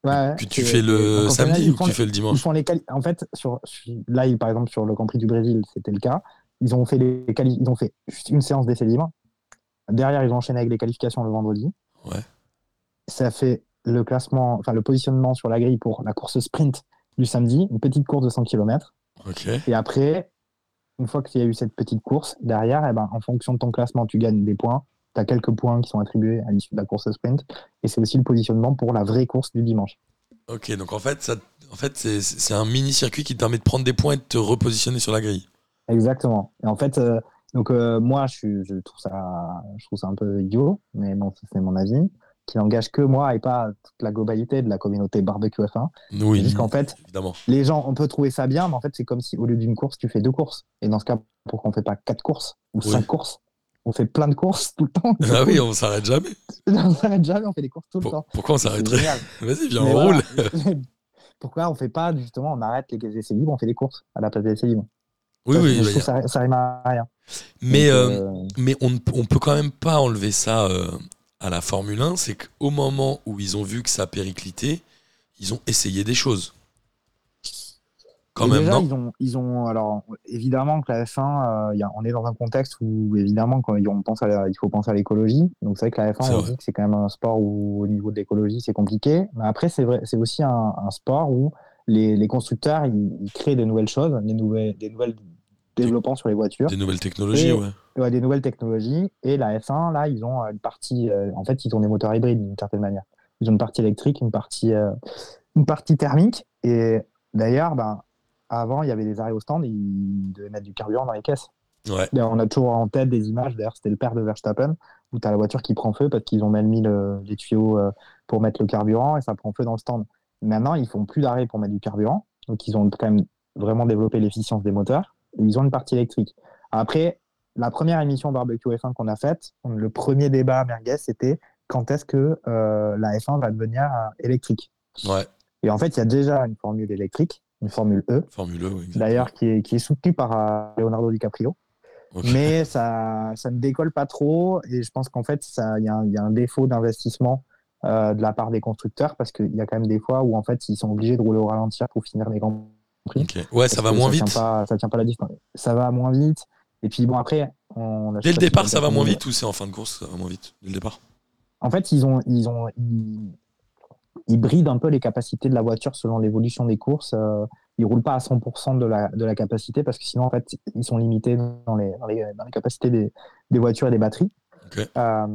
Ouais, Que tu fais le donc, samedi ou font tu fais le ils dimanche font les quali- En fait, sur, là, ils- par exemple, sur le Grand Prix du Brésil, c'était le cas. Ils ont fait les ils ont fait juste une séance d'essai libre. Derrière, ils ont enchaîné avec les qualifications le vendredi. Ouais. Ça fait le classement, enfin le positionnement sur la grille pour la course sprint du samedi, une petite course de 100 km. Et après, une fois qu'il y a eu cette petite course, derrière, eh ben, en fonction de ton classement, tu gagnes des points. Tu as quelques points qui sont attribués à l'issue de la course sprint. Et c'est aussi le positionnement pour la vraie course du dimanche. Ok, donc en fait, ça, en fait c'est, un mini circuit qui te permet de prendre des points et de te repositionner sur la grille. Exactement. Et en fait, euh, donc euh, moi, je, trouve ça, je trouve ça un peu idiot, mais bon, c'est mon avis, qui n'engage que moi et pas toute la globalité de la communauté barbecue F1. Oui, juste qu'en fait, évidemment. les gens, on peut trouver ça bien, mais en fait, c'est comme si au lieu d'une course, tu fais deux courses. Et dans ce cas, pourquoi on fait pas quatre courses ou Oui. cinq courses? On fait plein de courses tout le temps. Ah oui, on s'arrête jamais. on s'arrête jamais, on fait des courses tout le temps. pourquoi on s'arrêterait. Vas-y, viens, Mais on voilà. roule. pourquoi on fait pas justement, on arrête les essais libres, on fait des courses à la place des essais libres? Oui, oui. je bah, trouve ça, ça rime à rien. Mais, Donc, euh, euh, mais on, ne- on peut quand même pas enlever ça euh, à la Formule 1. C'est qu'au moment où ils ont vu que ça périclitait, ils ont essayé des choses. Quand Et même, déjà, non ils ont, ils ont, alors évidemment que la F1, euh, y a- on est dans un contexte où évidemment quand on pense à la- il faut penser à l'écologie. Donc c'est vrai que la C'est F1, on dit que c'est quand même un sport où au niveau de l'écologie c'est compliqué. Mais après c'est vrai, c'est aussi un, un sport où les, les constructeurs ils, ils créent de nouvelles choses, des nouvelles, des nouvelles développements sur les voitures, Des nouvelles technologies, Et- ouais. ouais, des nouvelles technologies. Et la F1 là, ils ont une partie, euh, en fait ils ont des moteurs hybrides d'une certaine manière. Ils ont une partie électrique, une partie, euh, une partie thermique. Et d'ailleurs, ben avant, il y avait des arrêts au stand, ils devaient mettre du carburant dans les caisses. Ouais. D'ailleurs, on a toujours en tête des images, d'ailleurs, c'était le père de Verstappen, où tu as la voiture qui prend feu parce qu'ils ont même mis le- les tuyaux euh, pour mettre le carburant et ça prend feu dans le stand. Maintenant, ils font plus d'arrêt pour mettre du carburant, donc ils ont quand même vraiment développé l'efficience des moteurs ils ont une partie électrique. Après, la première émission barbecue F1 qu'on a faite, le premier débat à merguez, c'était quand est-ce que euh, la F1 va devenir euh, électrique Ouais. Et en fait, il y a déjà une formule électrique, une formule E, Formule 1, oui. d'ailleurs qui est, qui est soutenue par euh, Leonardo DiCaprio. Mais ça, ça ne décolle pas trop et je pense qu'en fait, il y, a un- il y a un défaut d'investissement euh, de la part des constructeurs parce qu'il y a quand même des fois où en fait, ils sont obligés de rouler au ralenti pour finir les grands prix. Ouais, ça va moins vite. pas, ça tient pas la distance. Ça va moins vite. Et puis bon, après, on, Dès le départ, ça va moins vite ou c'est en fin de course, ça va moins vite Dès le départ? En fait, ils ont, ils ont, ils, ils brident un peu les capacités de la voiture selon l'évolution des courses. Euh, ils roulent pas à 100% de la, de la capacité parce que sinon, en fait, ils sont limités dans les, dans les, dans les capacités des, des voitures et des batteries. Euh,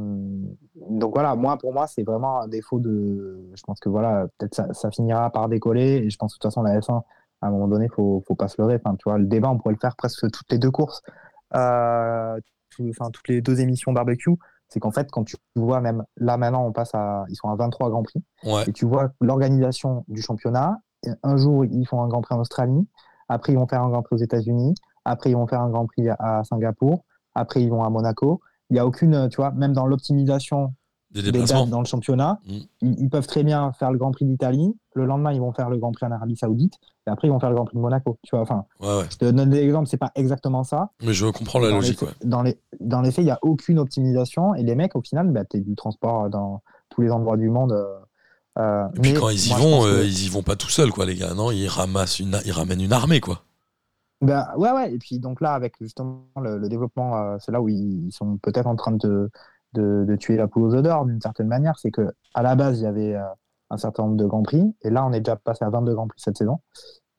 donc voilà, moi, pour moi, c'est vraiment un défaut de. Je pense que voilà, peut-être ça, ça finira par décoller et je pense que de toute façon, la F1, à un moment donné, faut, faut pas se leurrer. Enfin, tu vois, le débat, on pourrait le faire presque toutes les deux courses. Euh, tout- enfin, toutes les deux émissions barbecue c'est qu'en fait, quand tu vois même là maintenant, on passe à, ils sont à 23 Grands Prix, Ouais. et tu vois l'organisation du championnat. Un jour, ils font un Grand Prix en Australie, après ils vont faire un Grand Prix aux États-Unis, après ils vont faire un Grand Prix à Singapour, après ils vont à Monaco. Il n'y a aucune, tu vois, même dans l'optimisation Des des dates dans le championnat, Mm. ils peuvent très bien faire le Grand Prix d'Italie. Le lendemain, ils vont faire le Grand Prix en Arabie Saoudite, et après ils vont faire le Grand Prix de Monaco. Tu vois, enfin, Ouais, ouais. je te donne des exemples, c'est pas exactement ça, Mais je comprends la dans logique, les, ouais. dans, les, dans les faits, il n'y a aucune optimisation. Et les mecs, au final, bah, tu du transport dans tous les endroits du monde. euh, euh, Et puis mais quand ils y moi, vont, que- euh, ils y vont pas tout seuls, quoi, les gars. Non, ils ramassent une, ils ramènent une armée, quoi. bah, ouais, ouais. Et puis, donc là, avec justement le, le développement, euh, c'est là où ils, ils sont peut-être en train de, de, de tuer la poule aux d'or d'une certaine manière. C'est que à la base, il y avait euh, un certain nombre de Grands Prix. Et là, on est déjà passé à 22 Grands Prix cette saison.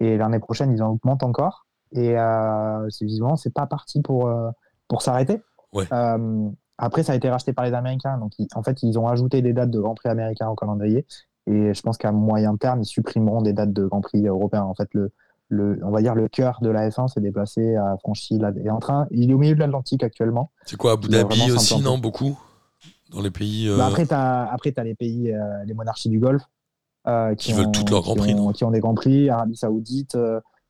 Et l'année prochaine, ils en augmentent encore. Et euh, c'est visiblement, c'est pas parti pour, euh, pour s'arrêter. Ouais. Euh, après, ça a été racheté par les Américains. Donc, ils- en fait, ils ont ajouté des dates de Grand Prix américains au calendrier. Et je pense qu'à moyen terme, ils supprimeront des dates de Grand Prix européens. En fait, le, le, on va dire le cœur de la F1 s'est déplacé, a franchi, la, est en train, il est au milieu de l'Atlantique actuellement. C'est quoi, Abu Dhabi aussi, non Beaucoup? Dans les pays. euh, Bah, après, tu as, après, t'as les pays, euh, les monarchies du Golfe. euh, Qui veulent ont- toutes leurs Grands qui Prix, ont- Qui ont des Grands Prix, Arabie Saoudite,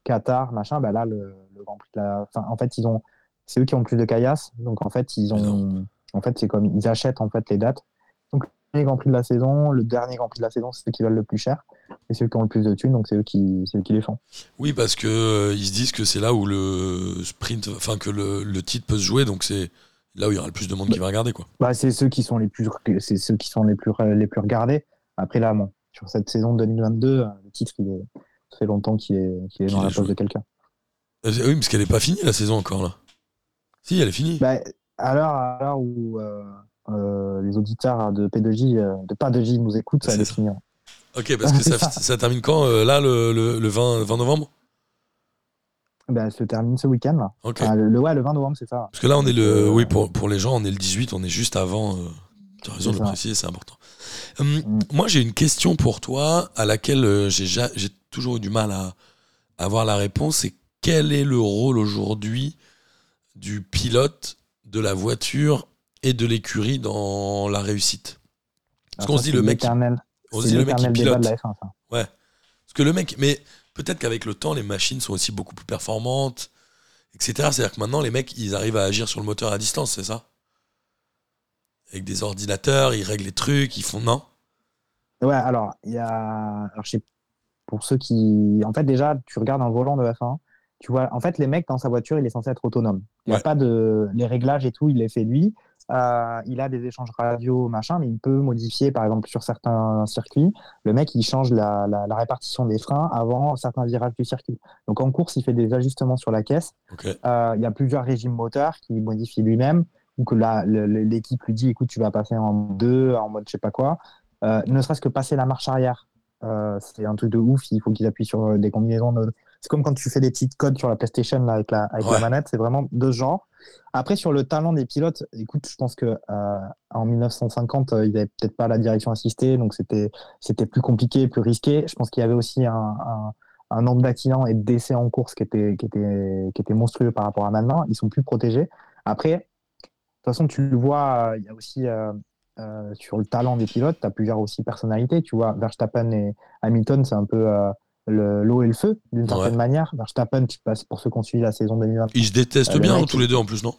Qatar, machin. Bah, là, le, le Grand Prix de la. Enfin, en fait, ils ont. C'est eux qui ont le plus de caillasses. Donc, en fait, ils ont. En fait, c'est comme. Ils achètent, en fait, les dates. Donc, le Grand Prix de la saison, le dernier Grand Prix de la saison, c'est ceux qui valent le plus cher. Et ceux qui ont le plus de thunes, donc c'est eux qui, c'est eux qui les font. Oui, parce que euh, ils se disent que c'est là où le sprint, enfin que le, le titre peut se jouer, donc c'est là où il y aura le plus de monde qui va regarder, quoi. Bah, c'est ceux qui sont les plus, c'est ceux qui sont les plus, les plus regardés. Après là, bon, sur cette saison 2022, euh, le titre, il est, ça fait longtemps qu'il est, est dans est la poche de quelqu'un. Euh, oui, parce qu'elle est pas finie la saison encore là. Si, elle est finie. Bah, à l'heure, où euh, euh, les auditeurs de P2J, euh, de pas de J nous écoutent, ça C'est va ça. finir. ok, parce que ça, ça. ça termine quand euh, Là, le, le, le 20, 20 novembre? Bah, se termine ce week-end là. Ok. Enfin, le, le- ouais, le 20 novembre, c'est ça. Parce que là, on est le. Euh, Oui, pour, pour les gens, on est le 18, on est juste avant. euh, tu as raison de le ça. préciser, c'est important. Hum, Mm. Moi, j'ai une question pour toi à laquelle euh, j'ai ja- j'ai toujours eu du mal à avoir la réponse. C'est quel est le rôle aujourd'hui du pilote, de la voiture et de l'écurie dans la réussite? Parce Alors qu'on se dit le mec. l'éternel- On se dit le mec qui pilote. de la F1, ça. Parce que le mec, mais peut-être qu'avec le temps, les machines sont aussi beaucoup plus performantes, etc. C'est-à-dire que maintenant, les mecs, ils arrivent à agir sur le moteur à distance, c'est ça? Avec des ordinateurs, ils règlent les trucs, ils font non? Ouais, alors, il y a. Alors, je sais pour ceux qui. En fait, déjà, tu regardes un volant de F1, tu vois, en fait, les mecs dans sa voiture, il est censé être autonome. Il n'y a pas de. Les réglages et tout, il les fait lui. Euh, il a des échanges radio, machin, mais il peut modifier, par exemple, sur certains circuits, le mec, il change la, la, répartition des freins avant certains virages du circuit. Donc en course, il fait des ajustements sur la caisse. Euh, il y a plusieurs régimes moteurs qu'il modifie lui-même, ou que l'équipe lui dit, écoute, tu vas passer en deux, en mode je sais pas quoi. Euh, ne serait-ce que passer la marche arrière, c'est un truc de ouf, il faut qu'il appuie sur des combinaisons. C'est comme quand tu fais des petites codes sur la PlayStation avec, la, avec la manette, c'est vraiment deux genres. Après, sur le talent des pilotes, écoute, je pense que euh, en 1950, euh, ils n'avaient peut-être pas la direction assistée, donc c'était plus compliqué, plus risqué. Je pense qu'il y avait aussi un, nombre d'accidents et de décès en course qui était, qui, était, qui était monstrueux par rapport à maintenant. Ils sont plus protégés. Après, de toute façon, tu le vois, il y a aussi euh, sur le talent des pilotes, tu as plusieurs aussi personnalités. Tu vois, Verstappen et Hamilton, c'est un peu l'eau et le feu, d'une certaine manière. Verstappen, tu passes pour ceux qui ont suivi la saison 2020. Ils se détestent euh, bien, tous les deux en plus, non?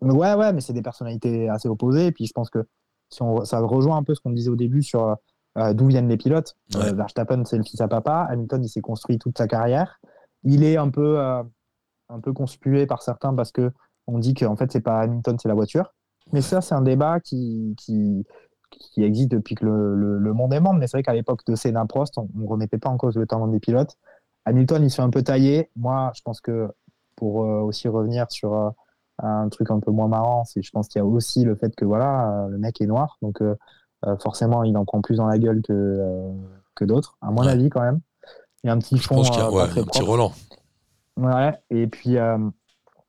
Ouais, ouais, mais c'est des personnalités assez opposées. Et puis je pense que si on, ça rejoint un peu ce qu'on disait au début sur euh, d'où viennent les pilotes. Euh, Verstappen, c'est le fils à papa. Hamilton, il s'est construit toute sa carrière. Il est un peu, un peu conspué par certains parce que on dit qu'en fait, c'est pas Hamilton, c'est la voiture. Mais ça, c'est un débat qui, qui, qui existe depuis que le, le, monde est monde. Mais c'est vrai qu'à l'époque de Senna Prost, on ne remettait pas en cause le talent des pilotes. Hamilton, il se fait un peu tailler. Moi, je pense que pour euh, aussi revenir sur euh, un truc un peu moins marrant, c'est je pense qu'il y a aussi le fait que voilà, euh, le mec est noir, donc forcément, il en prend plus dans la gueule que, que d'autres, à mon avis quand même. Il y a un petit fond. Je pense qu'il y a un petit Roland. Ouais, et puis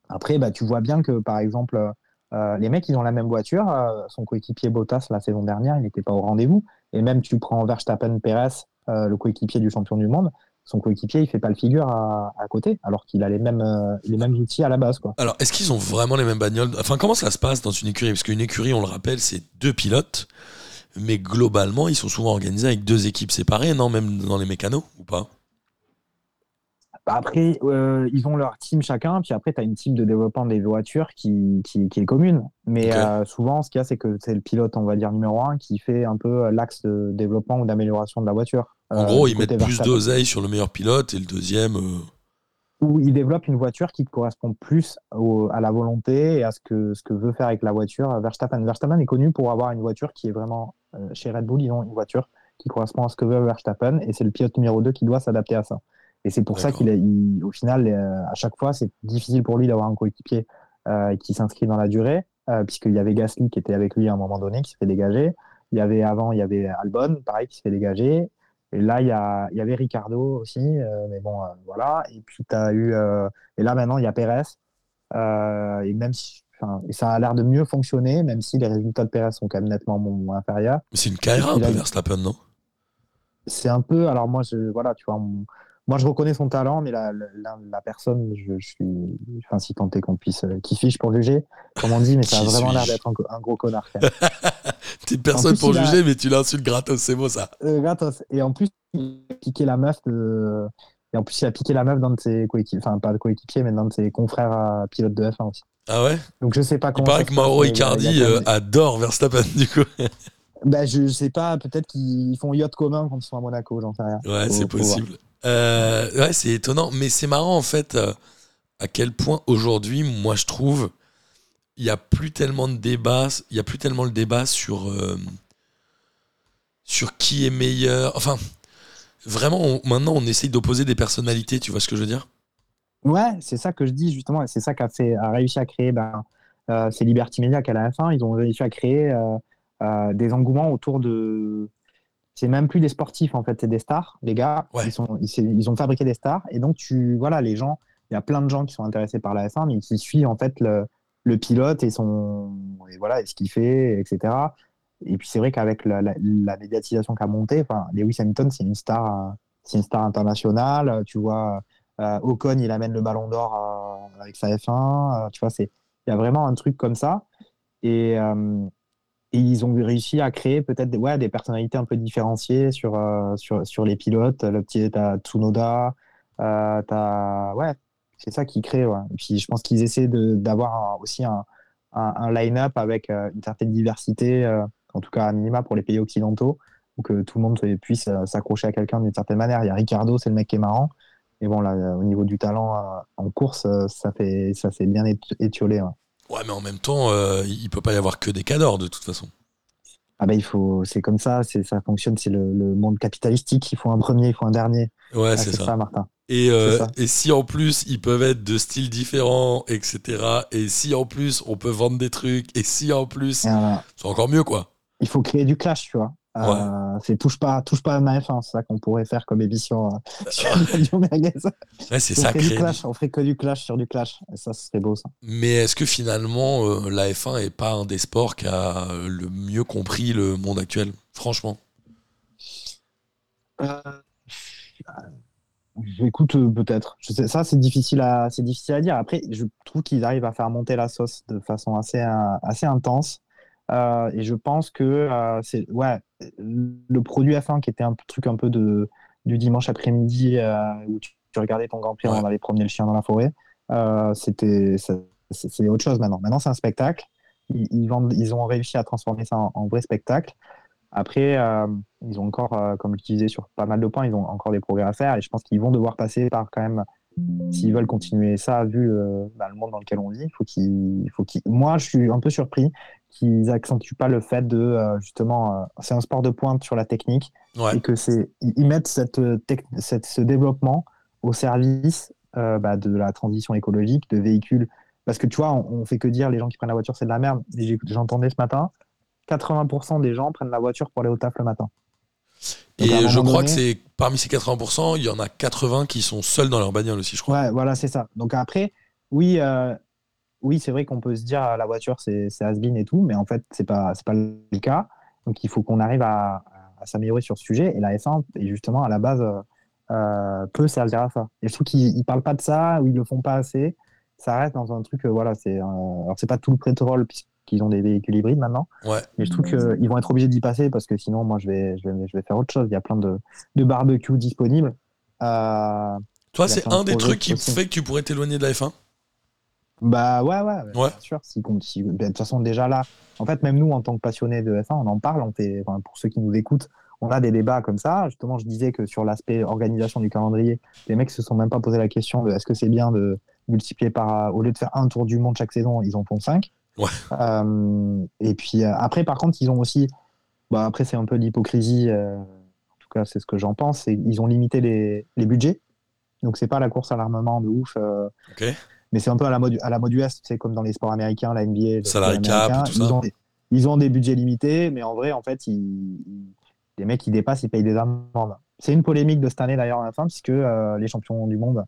après, bah, tu vois bien que par exemple, euh, les mecs, ils ont la même voiture. Euh, son coéquipier Bottas, la saison dernière, il n'était pas au rendez-vous. Et même, tu prends Verstappen Perez, euh, le coéquipier du champion du monde, son coéquipier, il fait pas le figure à, côté, alors qu'il a les mêmes, les mêmes outils à la base. Quoi. Alors, est-ce qu'ils ont vraiment les mêmes bagnoles? Enfin, comment ça se passe dans une écurie? Parce qu'une écurie, on le rappelle, c'est deux pilotes. Mais globalement, ils sont souvent organisés avec deux équipes séparées, non? Même dans les mécanos, ou pas? Bah, après, euh, ils ont leur team chacun, puis après, tu as une team de développement des voitures qui, qui, est commune. Mais euh, souvent, ce qu'il y a, c'est que c'est le pilote, on va dire, numéro un, qui fait un peu euh, l'axe de développement ou d'amélioration de la voiture. En gros, ils mettent plus d'oseille sur le meilleur pilote et le deuxième. Ou ils développent une voiture qui correspond plus à la volonté et à ce que, ce que veut faire avec la voiture Verstappen. Verstappen est connu pour avoir une voiture qui est vraiment. chez Red Bull, ils ont une voiture qui correspond à ce que veut Verstappen et c'est le pilote numéro 2 qui doit s'adapter à ça. Et c'est pour ça qu'il, au final, euh, à chaque fois, c'est difficile pour lui d'avoir un coéquipier euh, qui s'inscrit dans la durée, euh, puisqu'il y avait Gasly qui était avec lui à un moment donné, qui se fait dégager. Il y avait avant, il y avait Albon, pareil, qui se fait dégager. Et là, il y, a, il y avait Ricardo aussi, mais bon, voilà. Et puis, tu as eu. et là, maintenant, il y a Perez. et même si. Et ça a l'air de mieux fonctionner, même si les résultats de Perez sont quand même nettement moins inférieurs. C'est une carrière un peu Verstappen, non? C'est un peu. Alors, moi, je, voilà, tu vois, moi, je reconnais son talent, mais la, la, personne, je, suis. Enfin, si tant est qu'on puisse. Euh, qui fiche pour juger, comme on dit, mais ça a vraiment l'air d'être un, gros connard. T'es personne pour juger, mais tu l'insultes gratos, c'est beau ça. Euh, gratos. Et en plus, il a piqué la meuf de. Et en plus, il a piqué la meuf d'un de ses coéquipiers, enfin pas de coéquipier, mais d'un de ses confrères à pilote de F1 aussi. Ah ouais? Donc je sais pas comment. Il paraît que Mauro Icardi euh, adore Verstappen du coup. bah, je sais pas, peut-être qu'ils font yacht commun quand ils sont à Monaco, j'en sais rien. Ouais, c'est possible. Euh, ouais, c'est étonnant, mais c'est marrant en fait euh, à quel point aujourd'hui, moi je trouve, il n'y a plus tellement de débats, il y a plus tellement le débat sur euh, sur qui est meilleur. Enfin, vraiment, maintenant on essaye d'opposer des personnalités, tu vois ce que je veux dire? Ouais, c'est ça que je dis justement, c'est ça qu'a a réussi à créer, ben, c'est Liberty Media qu'à la fin, ils ont réussi à créer des engouements autour de c'est même plus des sportifs en fait, c'est des stars. Les gars, ils, sont, ils, ont fabriqué des stars et donc tu voilà les gens, il y a plein de gens qui sont intéressés par la F1 mais qui suivent en fait le, le pilote et son et voilà et ce qu'il fait, etc. Et puis c'est vrai qu'avec la, la, médiatisation qu'a monté, enfin Lewis Hamilton c'est une star, c'est une star internationale. Tu vois, euh, Ocon il amène le Ballon d'Or euh, avec sa F1. Euh, tu vois, c'est il y a vraiment un truc comme ça. Et, euh, et ils ont réussi à créer peut-être ouais, des personnalités un peu différenciées sur, euh, sur, sur les pilotes. Le petit, t'as Tsunoda, euh, as, ouais, c'est ça qui crée. Et puis je pense qu'ils essaient d'avoir aussi un, un, line-up avec euh, une certaine diversité, en tout cas à minima pour les pays occidentaux, que tout le monde puisse s'accrocher à quelqu'un d'une certaine manière. Il y a Ricardo, c'est le mec qui est marrant. Mais bon, là, au niveau du talent en course, ça fait ça s'est bien étiolé. Mais en même temps, il peut pas y avoir que des cadors de toute façon. Ah bah il faut, c'est comme ça, c'est ça fonctionne, c'est le, monde capitalistique. Il faut un premier, il faut un dernier. Ouais, ah, c'est ça. Martin. Et, et, si en plus ils peuvent être de styles différents, etc. Et si en plus on peut vendre des trucs, et si en plus, c'est encore mieux quoi. Il faut créer du clash, tu vois. Euh, c'est touche pas, touche pas à ma F1, c'est ça qu'on pourrait faire comme émission euh, sur Radio Ouais, c'est ça. on ferait que du clash sur du clash. Et ça, ce serait beau, ça. Mais est-ce que finalement, euh, la F1 est pas un des sports qui a le mieux compris le monde actuel, franchement? Écoute, peut-être. Ça, c'est difficile à, c'est difficile à dire. Après, je trouve qu'ils arrivent à faire monter la sauce de façon assez, assez intense. Euh, et je pense que euh, c'est ouais, le produit F1 qui était un truc un peu de, du dimanche après-midi euh, où tu, regardais ton Grand Prix, on allait promener le chien dans la forêt. c'était c'est autre chose maintenant. Maintenant, c'est un spectacle. Ils, vendent, ils ont réussi à transformer ça en, vrai spectacle. Après, ils ont encore, comme je disais, sur pas mal de points, ils ont encore des progrès à faire. Et je pense qu'ils vont devoir passer par quand même s'ils veulent continuer ça, vu bah, le monde dans lequel on vit, faut qu'il, faut qu'il. Moi, je suis un peu surpris qu'ils accentuent pas le fait de euh, justement, euh, c'est un sport de pointe sur la technique et que c'est ils mettent cette, cette, ce développement au service euh, bah, de la transition écologique, de véhicules. Parce que tu vois, on, fait que dire les gens qui prennent la voiture c'est de la merde. J'entendais ce matin, 80% des gens prennent la voiture pour aller au taf le matin. et je crois que c'est parmi ces 80%, il y en a 80 qui sont seuls dans leur bagnole aussi, je crois. Ouais, voilà, c'est ça. Donc après, oui, oui, c'est vrai qu'on peut se dire la voiture c'est has-been et tout, mais en fait c'est pas pas le cas. Donc il faut qu'on arrive à, s'améliorer sur ce sujet. Et la F1 est justement à la base euh, peut servir à ça. Et je trouve qu'ils ne parlent pas de ça ou ils le font pas assez. Ça reste dans un truc, euh, voilà, c'est alors c'est pas tout le pétrole puisqu'ils ont des véhicules hybrides maintenant. Ouais. Mais je trouve qu'ils vont être obligés d'y passer parce que sinon moi je vais, je vais, je vais faire autre chose. Il y a plein de, de barbecues disponibles. Euh, Toi, c'est un des trucs qui fait que tu pourrais t'éloigner de la F1 bah ouais, ouais, bien sûr. Si, ben, de toute façon, déjà là, en fait, même nous, en tant que passionnés de F1, on en parle. On fait, pour ceux qui nous écoutent, on a des débats comme ça. Justement, je disais que sur l'aspect organisation du calendrier, les mecs se sont même pas posé la question de est-ce que c'est bien de multiplier par. Au lieu de faire un tour du monde chaque saison, ils en font cinq. Ouais. Euh, et puis euh, après, par contre, ils ont aussi. Bah, après, c'est un peu d'hypocrisie. Euh, en tout cas, c'est ce que j'en pense. Ils ont limité les, les budgets. Donc, c'est pas la course à l'armement de ouf. Mais c'est un peu à la mode, à la mode US, c'est comme dans les sports américains, la NBA. Salary cap, tout ça. Ils ont, des, ils ont, des, budgets limités, mais en vrai, en fait, ils, les mecs qui dépassent, ils payent des amendes. C'est une polémique de cette année d'ailleurs à la fin, puisque euh, les champions du monde,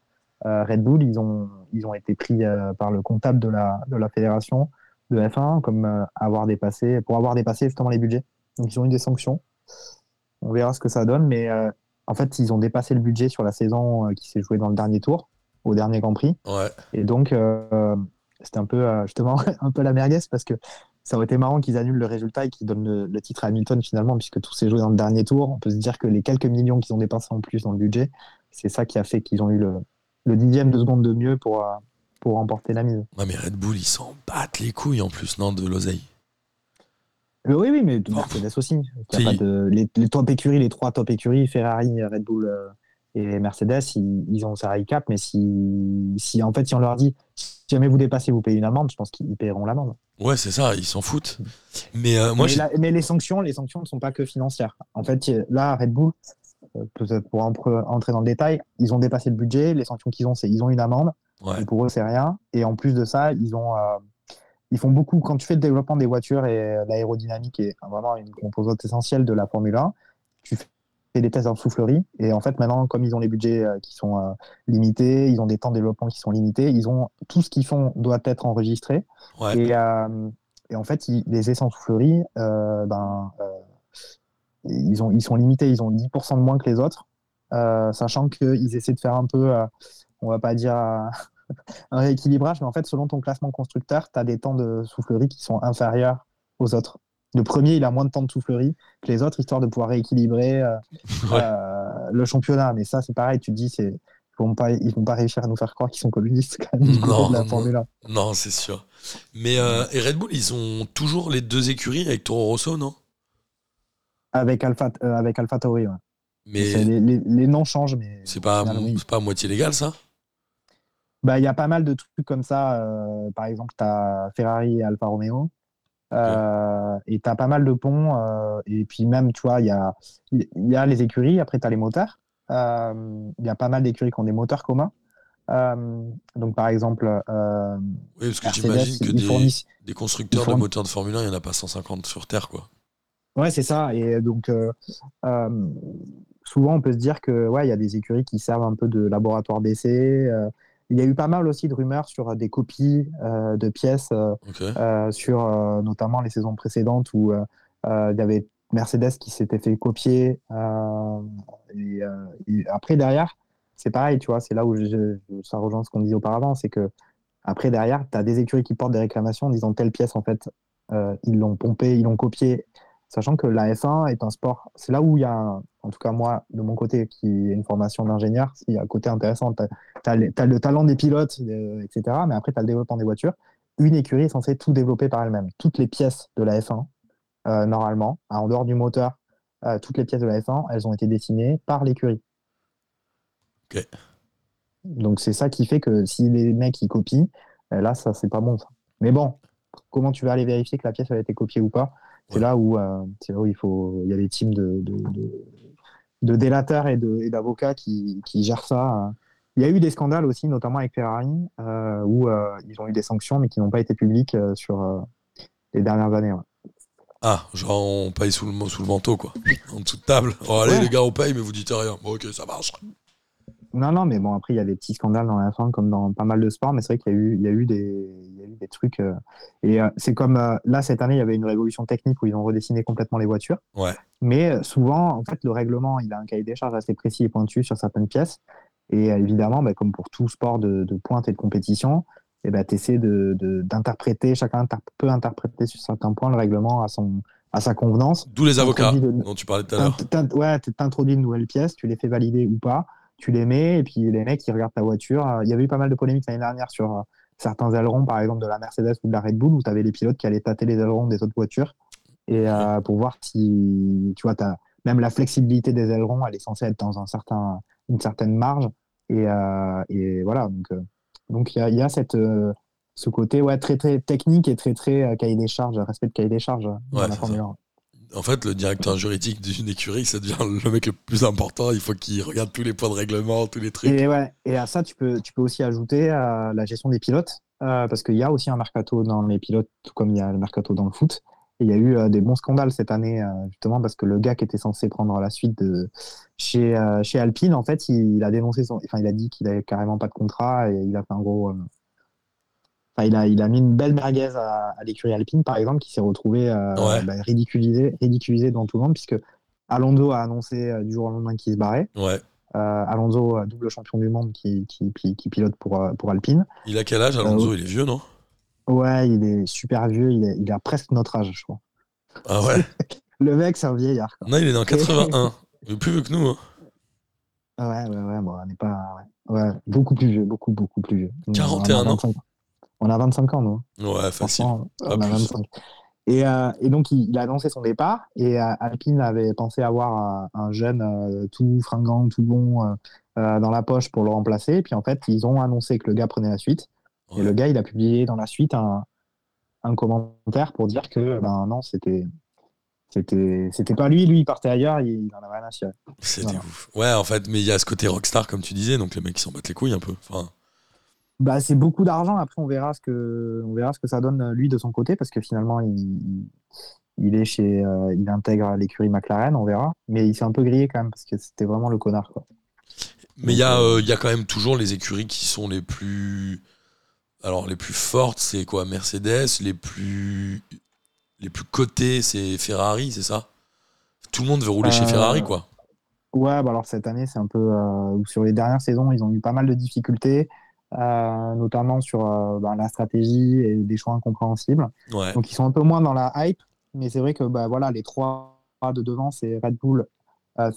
euh, Red Bull, ils ont, ils ont été pris euh, par le comptable de la, de la fédération de F1 comme avoir dépassé, pour avoir dépassé justement les budgets. Donc ils ont eu des sanctions. On verra ce que ça donne, mais en fait, ils ont dépassé le budget sur la saison qui s'est jouée dans le dernier tour au dernier Grand Prix. Et donc, euh, c'était un peu, euh, justement, un peu la merguez parce que ça aurait été marrant qu'ils annulent le résultat et qu'ils donnent le, titre à Hamilton finalement, puisque tout s'est joué dans le dernier tour. On peut se dire que les quelques millions qu'ils ont dépensés en plus dans le budget, c'est ça qui a fait qu'ils ont eu le, le, dixième de seconde de mieux pour, euh, pour remporter la mise. Ouais, mais Red Bull, ils s'en battent les couilles en plus, non, de l'oseille. oui, oui, mais Mercedes aussi. les, les, top écuries, les trois top écuries, Ferrari, Red Bull, et Mercedes, ils, ont ça cap, mais si, si, en fait, si on leur dit si jamais vous dépassez, vous payez une amende, je pense qu'ils paieront l'amende. Ouais, c'est ça, ils s'en foutent. Mais, euh, moi, mais, les sanctions, les sanctions ne sont pas que financières. En fait, là, Red Bull, euh, peut-être pour entrer dans le détail, ils ont dépassé le budget. Les sanctions qu'ils ont, c'est ils ont une amende. Et pour eux, c'est rien. Et en plus de ça, ils ont, euh, ils font beaucoup. Quand tu fais le développement des voitures et l'aérodynamique est vraiment une composante essentielle de la Formule 1, tu fais des tests en soufflerie. Et en fait, maintenant, comme ils ont les budgets euh, qui sont euh, limités, ils ont des temps de développement qui sont limités, ils ont tout ce qu'ils font doit être enregistré. Et, euh, et, en fait, les essais en soufflerie, ben, ils, ont, ils sont limités, ils ont 10% de moins que les autres, sachant qu'ils essaient de faire un peu, on va pas dire un rééquilibrage, mais en fait, selon ton classement constructeur, tu as des temps de soufflerie qui sont inférieurs aux autres. Le premier, il a moins de temps de soufflerie que les autres, histoire de pouvoir rééquilibrer euh, euh, le championnat. Mais ça, c'est pareil, tu te dis, c'est ils vont pas, ils vont pas réussir à nous faire croire qu'ils sont communistes quand même, non, de la Formule 1. Non, c'est sûr. Mais euh, et Red Bull, ils ont toujours les deux écuries avec Toro Rosso, non? Avec Alpha, avec Alpha Tauri, ouais. Mais Les, les- les noms changent, mais. c'est pas, final, oui. pas à moitié légal, ça? Bah, il y a pas mal de trucs comme ça. par exemple, tu as Ferrari et Alfa Romeo. Euh, Et tu as pas mal de ponts. euh, et puis même, tu vois, il y a, y a les écuries. Après, tu as les moteurs. Euh, Il y a pas mal d'écuries qui ont des moteurs communs. Donc, par exemple, Oui, parce que j'imagine que des, constructeurs de moteurs de Formule 1, il n'y en a pas 150 sur Terre, quoi. Ouais, c'est ça. Et donc, souvent, on peut se dire que ouais, il y a des écuries qui servent un peu de laboratoire d'essai. Euh. il y a eu pas mal aussi de rumeurs sur des copies euh, de pièces. euh, Ok. euh, sur euh, notamment les saisons précédentes où euh, euh, il y avait Mercedes qui s'était fait copier. euh, et, euh, et après, derrière, c'est pareil, tu vois, c'est là où je- ça rejoint ce qu'on disait auparavant, c'est que après, derrière, tu as des écuries qui portent des réclamations en disant telle pièce, en fait, euh, ils l'ont pompé, ils l'ont copié, sachant que la F1 est un sport. C'est là où il y a, en tout cas moi, de mon côté, qui ai une formation d'ingénieur, il y a un côté intéressant. Tu as, le talent des pilotes, euh, etc., mais après, tu as le développement des voitures une écurie est censée tout développer par elle-même. Toutes les pièces de la F1, euh, normalement, en dehors du moteur, euh, toutes les pièces de la F1, elles ont été dessinées par l'écurie. Donc c'est ça qui fait que si les mecs ils copient, là ça c'est pas bon. ça. Mais bon, comment tu vas aller vérifier que la pièce elle a été copiée ou pas? C'est Ouais. là où là où il faut, il y a des teams de, de, de, de délateurs et d'avocats qui, qui gèrent ça. Il y a eu des scandales aussi, notamment avec Ferrari, euh, où euh, ils ont eu des sanctions, mais qui n'ont pas été publiques euh, sur les dernières années. ouais. Ah, genre on paye sous le, sous le manteau, quoi. En dessous de table. Oh, allez, Ouais. les gars, on paye, mais vous dites rien. Bon, ok, ça marche. Non, non, mais bon, après, il y a des petits scandales dans la F1 comme dans pas mal de sports, mais c'est vrai qu'il y a eu, il y a eu, des, il y a eu des trucs. euh, et euh, c'est comme euh, là, cette année, il y avait une révolution technique où ils ont redessiné complètement les voitures. Ouais. Mais souvent, en fait, le règlement, il a un cahier des charges assez précis et pointu sur certaines pièces. Et euh, évidemment, bah, comme pour tout sport de, de pointe et de compétition, eh ben, tu essaies de, de- d'interpréter, chacun peut interpréter sur certains points le règlement à, son, à sa convenance. D'où les avocats de- dont tu parlais tout à l'heure. Ouais, t'introduis une nouvelle pièce, tu les fais valider ou pas, tu les mets, et puis les mecs, ils regardent ta voiture. Euh, Il y avait eu pas mal de polémiques l'année dernière sur euh, certains ailerons, par exemple de la Mercedes ou de la Red Bull, où tu avais les pilotes qui allaient tâter les ailerons des autres voitures, et euh, pour voir si, tu vois, as, même la flexibilité des ailerons, elle est censée être dans un certain, une certaine marge, et, euh, et voilà. Donc, euh, donc il y a, il y a cette, euh, ce côté ouais, très, très technique et très, très cahier des charges, respect de cahier des charges dans la Formule. 1. En fait, le directeur juridique d'une écurie, ça devient le mec le plus important. Il faut qu'il regarde tous les points de règlement, tous les trucs. Et, ouais, et à ça, tu peux, tu peux aussi ajouter euh, la gestion des pilotes, euh, parce qu'il y a aussi un mercato dans les pilotes, tout comme il y a le mercato dans le foot. Il y a eu euh, des bons scandales cette année, euh, justement, parce que le gars qui était censé prendre la suite de, chez, euh, chez Alpine, en fait, il, il a dénoncé son. Enfin, il a dit qu'il avait carrément pas de contrat et il a fait un gros. Enfin, il a, il a mis une belle merguez à, à l'écurie Alpine, par exemple, qui s'est retrouvé euh, Ouais. bah, ridiculisé, ridiculisé devant tout le monde, puisque Alonso a annoncé du jour au lendemain qu'il se barrait. Ouais. Alonso, double champion du monde qui, qui, qui- qui pilote pour, pour Alpine. Il a quel âge, Alonso? Il est vieux, non? Ouais, il est super vieux, il, est- il a presque notre âge, je crois. Ah ouais Le mec, c'est un vieillard. Quoi. Non, il est né en 81. Il est plus vieux que nous. hein. Ouais, ouais, ouais, bon, on n'est pas. Ouais. Ouais, beaucoup plus vieux, beaucoup, beaucoup plus vieux. Nous, 41 on a ans. 25 On a 25 ans, nous. Ouais, facile. On a plus. 25. Et, euh, et donc, il, il a annoncé son départ. Et euh, Alpine avait pensé avoir euh, un jeune tout fringant, tout bon dans la poche pour le remplacer. Et puis, en fait, ils ont annoncé que le gars prenait la suite. Et le gars, il a publié dans la suite un, un commentaire pour dire que ben non, c'était c'était c'était pas lui, lui il partait ailleurs, il, en avait rien à cirer. C'était Voilà. ouf. Ouais, en fait, mais il y a ce côté rockstar, comme tu disais, donc les mecs ils s'en battent les couilles un peu. Enfin, Bah c'est beaucoup d'argent. Après on verra ce que on verra ce que ça donne lui de son côté parce que finalement il il- est chez euh, il intègre l'écurie McLaren, on verra. Mais il s'est un peu grillé quand même parce que c'était vraiment le connard quoi. Mais il y, a, euh, il y a quand même toujours les écuries qui sont les plus. Alors, les plus fortes, c'est quoi? Mercedes. Les plus. Les plus cotées, c'est Ferrari, c'est ça? Tout le monde veut rouler chez Euh, Ferrari, quoi. Ouais, bah alors cette année, c'est un peu. euh, sur les dernières saisons, ils ont eu pas mal de difficultés, euh, notamment sur euh, bah, la stratégie et des choix incompréhensibles. Ouais. Donc ils sont un peu moins dans la hype, mais c'est vrai que bah, voilà, les trois de devant, c'est Red Bull,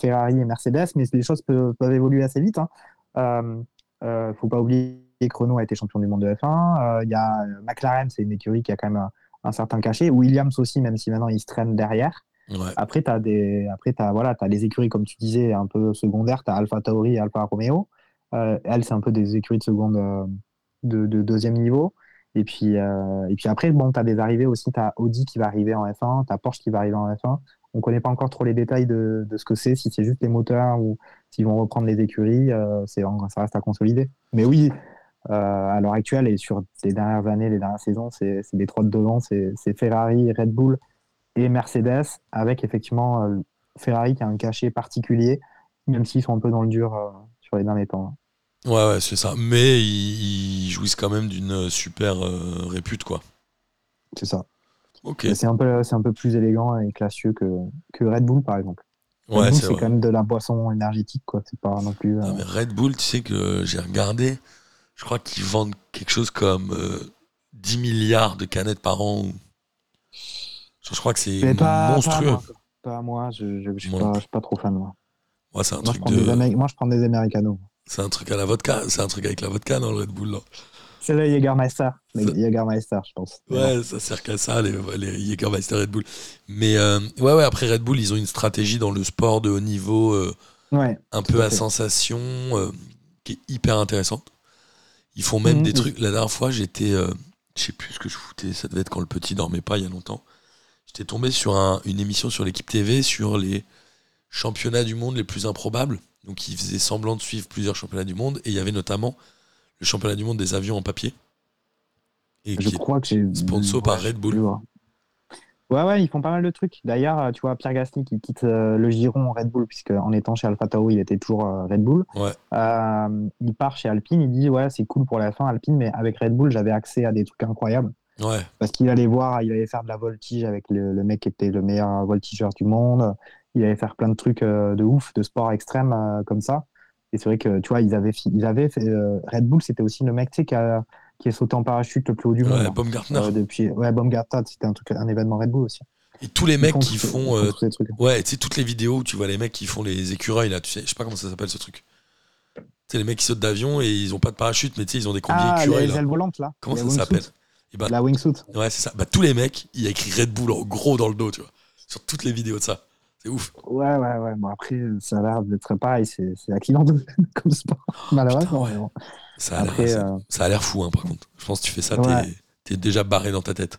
Ferrari et Mercedes, mais les choses peuvent, peuvent évoluer assez vite. Hein. Euh, euh, faut pas oublier que Renault a été champion du monde de F1. Euh, Il y a euh, McLaren, c'est une écurie qui a quand même un, un certain cachet. Williams aussi, même si maintenant il se traîne derrière. Ouais. Après, tu as, des... Après, t'as, voilà, as les écuries, comme tu disais, un peu secondaires. Tu as Alpha Tauri et Alpha Romeo. Euh, elles, c'est un peu des écuries de seconde, euh, de, de deuxième niveau. Et puis, euh, et puis après, bon, tu as des arrivées aussi. Tu as Audi qui va arriver en F1, tu as Porsche qui va arriver en F1. On ne connaît pas encore trop les détails de, de ce que c'est, si c'est juste les moteurs ou s'ils vont reprendre les écuries. Euh, c'est, ça reste à consolider. Mais oui, à l'heure actuelle et sur les dernières années, les dernières saisons, c'est, les trois de devant, c'est, Ferrari, Red Bull et Mercedes, avec effectivement euh, Ferrari qui a un cachet particulier, même s'ils sont un peu dans le dur euh, sur les derniers temps. Ouais, ouais, c'est ça. Mais ils, ils jouissent quand même d'une super euh, répute, quoi. C'est ça. Ok. Mais C'est un, peu, un peu plus élégant et classieux que, que Red Bull, par exemple. Ouais, c'est quand même de la boisson énergétique, quoi. C'est pas non plus. Ah, euh, mais Red Bull, tu sais que j'ai regardé, je crois qu'ils vendent quelque chose comme euh, 10 milliards de canettes par an. ou- Je je crois que c'est pas, monstrueux. moi. Pas moi, je, je, je suis Moi pas, non je suis pas trop fan. Moi, Ouais, c'est un moi, je truc prends des de, Amé- moi, je prends des Americanos. c'est un truc à la vodka, c'est un truc avec la vodka dans le Red Bull. C'est le Jägermeister. Le Ça- Jägermeister, je pense. Ouais, ça sert qu'à ça, les, les Jägermeister Red Bull. Mais euh, ouais, ouais, après Red Bull, ils ont une stratégie dans le sport de haut niveau, euh, Ouais. un peu à à fait. sensation, euh, qui est hyper intéressante. Ils font même Mhm. des trucs. La dernière fois, j'étais, euh, je sais plus ce que je foutais. Ça devait être quand le petit dormait pas il y a longtemps. J'étais tombé sur un- une émission sur l'équipe TV sur les championnats du monde les plus improbables. Donc, ils faisaient semblant de suivre plusieurs championnats du monde et il y avait notamment le championnat du monde des avions en papier. Et Je qui est- crois que j'ai. sponsor par Red Bull. Ouais, ouais, ils font pas mal de trucs. D'ailleurs, euh, tu vois, Pierre Gasly qui quitte euh, le giron Red Bull, puisque en étant chez Alpha Tauri, il était toujours euh, Red Bull. Ouais. Euh, il part chez Alpine, il dit Ouais, c'est cool pour la fin, Alpine, mais avec Red Bull, j'avais accès à des trucs incroyables. Ouais, Parce qu'il allait voir, il allait faire de la voltige avec le, le mec qui était le meilleur voltigeur du monde. Il allait faire plein de trucs de ouf, de sport extrême comme ça. Et c'est vrai que, tu vois, ils avaient, ils avaient fait. Red Bull, c'était aussi le mec tu sais, qui, a, qui est sauté en parachute le plus haut du monde. ouais hein. Baumgartner. Euh, depuis, ouais, Baumgartner, c'était un, truc, un événement Red Bull aussi. Et tous les Ils mecs qui font. euh, tous. Ouais, tu sais, toutes les vidéos où tu vois les mecs qui font les écureuils, là, tu sais, je sais pas comment ça s'appelle ce truc. Tu sais, les mecs qui sautent d'avion et ils ont pas de parachute, mais tu sais, ils ont des combis Ah, écureuils, les là. ailes volantes, là. Comment ça s'appelle Et bah, La wingsuit. ouais, c'est ça. Bah, tous les mecs, il y a écrit Red Bull en gros dans le dos, tu vois. Sur toutes les vidéos de ça. C'est ouf. Ouais, ouais, ouais. Bon, après, ça a l'air d'être pareil. C'est c'est de comme sport, malheureusement. mais bon. Ça a l'air Après, ça- euh, ça a l'air fou, hein, par contre. Je pense que tu fais ça, Ouais. t'es t'es déjà barré dans ta tête.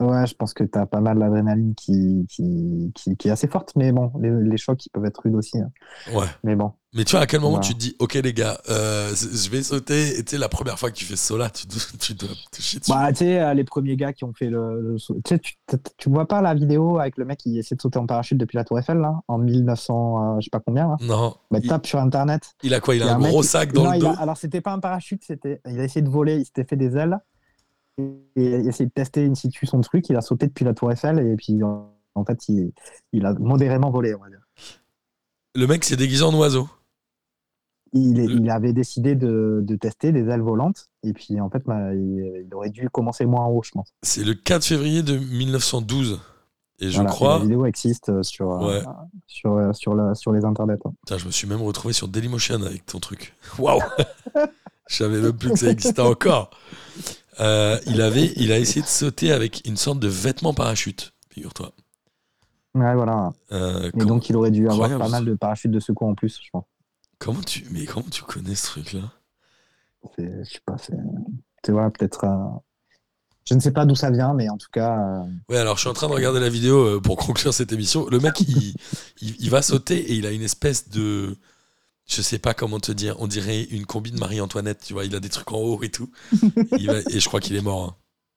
Ouais, je pense que tu as pas mal d'adrénaline qui, qui, qui, qui est assez forte, mais bon, les, les chocs, ils peuvent être rudes aussi. hein. Ouais. Mais bon, Mais tu vois, à quel moment tu te dis, ok les gars, euh, je vais sauter, et tu sais, la première fois que tu fais saut-là, tu, dois- tu dois te chier dessus. bah, tu sais, euh, les premiers gars qui ont fait le. le saut- tu sais, tu, vois pas la vidéo avec le mec qui essaie de sauter en parachute depuis la Tour Eiffel, là, en 1900, euh, je sais pas combien, là. non. Bah, il, tape sur Internet. il a quoi? Il a Il y a un, gros sac dans Non, le dos? a- alors, c'était pas un parachute, c'était. Il a essayé de voler, il s'était fait des ailes. Et, essayé de tester in situ son truc. Il a sauté depuis la Tour Eiffel, et puis en, fait, il, il a modérément volé, on va dire. Le mec s'est déguisé en oiseau. Il, est- Le- il avait décidé de, de tester des ailes volantes, et puis en fait, bah, il, il aurait dû commencer moins en haut, je pense. C'est le 4 février de 1912. Et je Voilà, crois. La vidéo existe euh, sur, euh, Ouais. sur, euh, sur, la- sur les internets. hein. Putain, je me suis même retrouvé sur Dailymotion avec ton truc. Waouh Je savais même plus que ça existait encore. Euh, il, avait, il a essayé de sauter avec une sorte de vêtement parachute, figure-toi. Ouais, voilà. Euh, Et donc, il aurait dû avoir pas mal de parachutes de secours en plus, je pense. comment tu, mais comment tu connais ce truc-là? Je sais pas, c'est. Tu vois, peut-être. euh, Je ne sais pas d'où ça vient, mais en tout cas. euh, Ouais, alors je suis en train de regarder la vidéo pour conclure cette émission. Le mec, il, il, il va sauter et il a une espèce de. Je sais pas comment te dire, on dirait une combi de Marie-Antoinette, tu vois, il a des trucs en haut et tout. Il va- et je crois qu'il est mort. hein.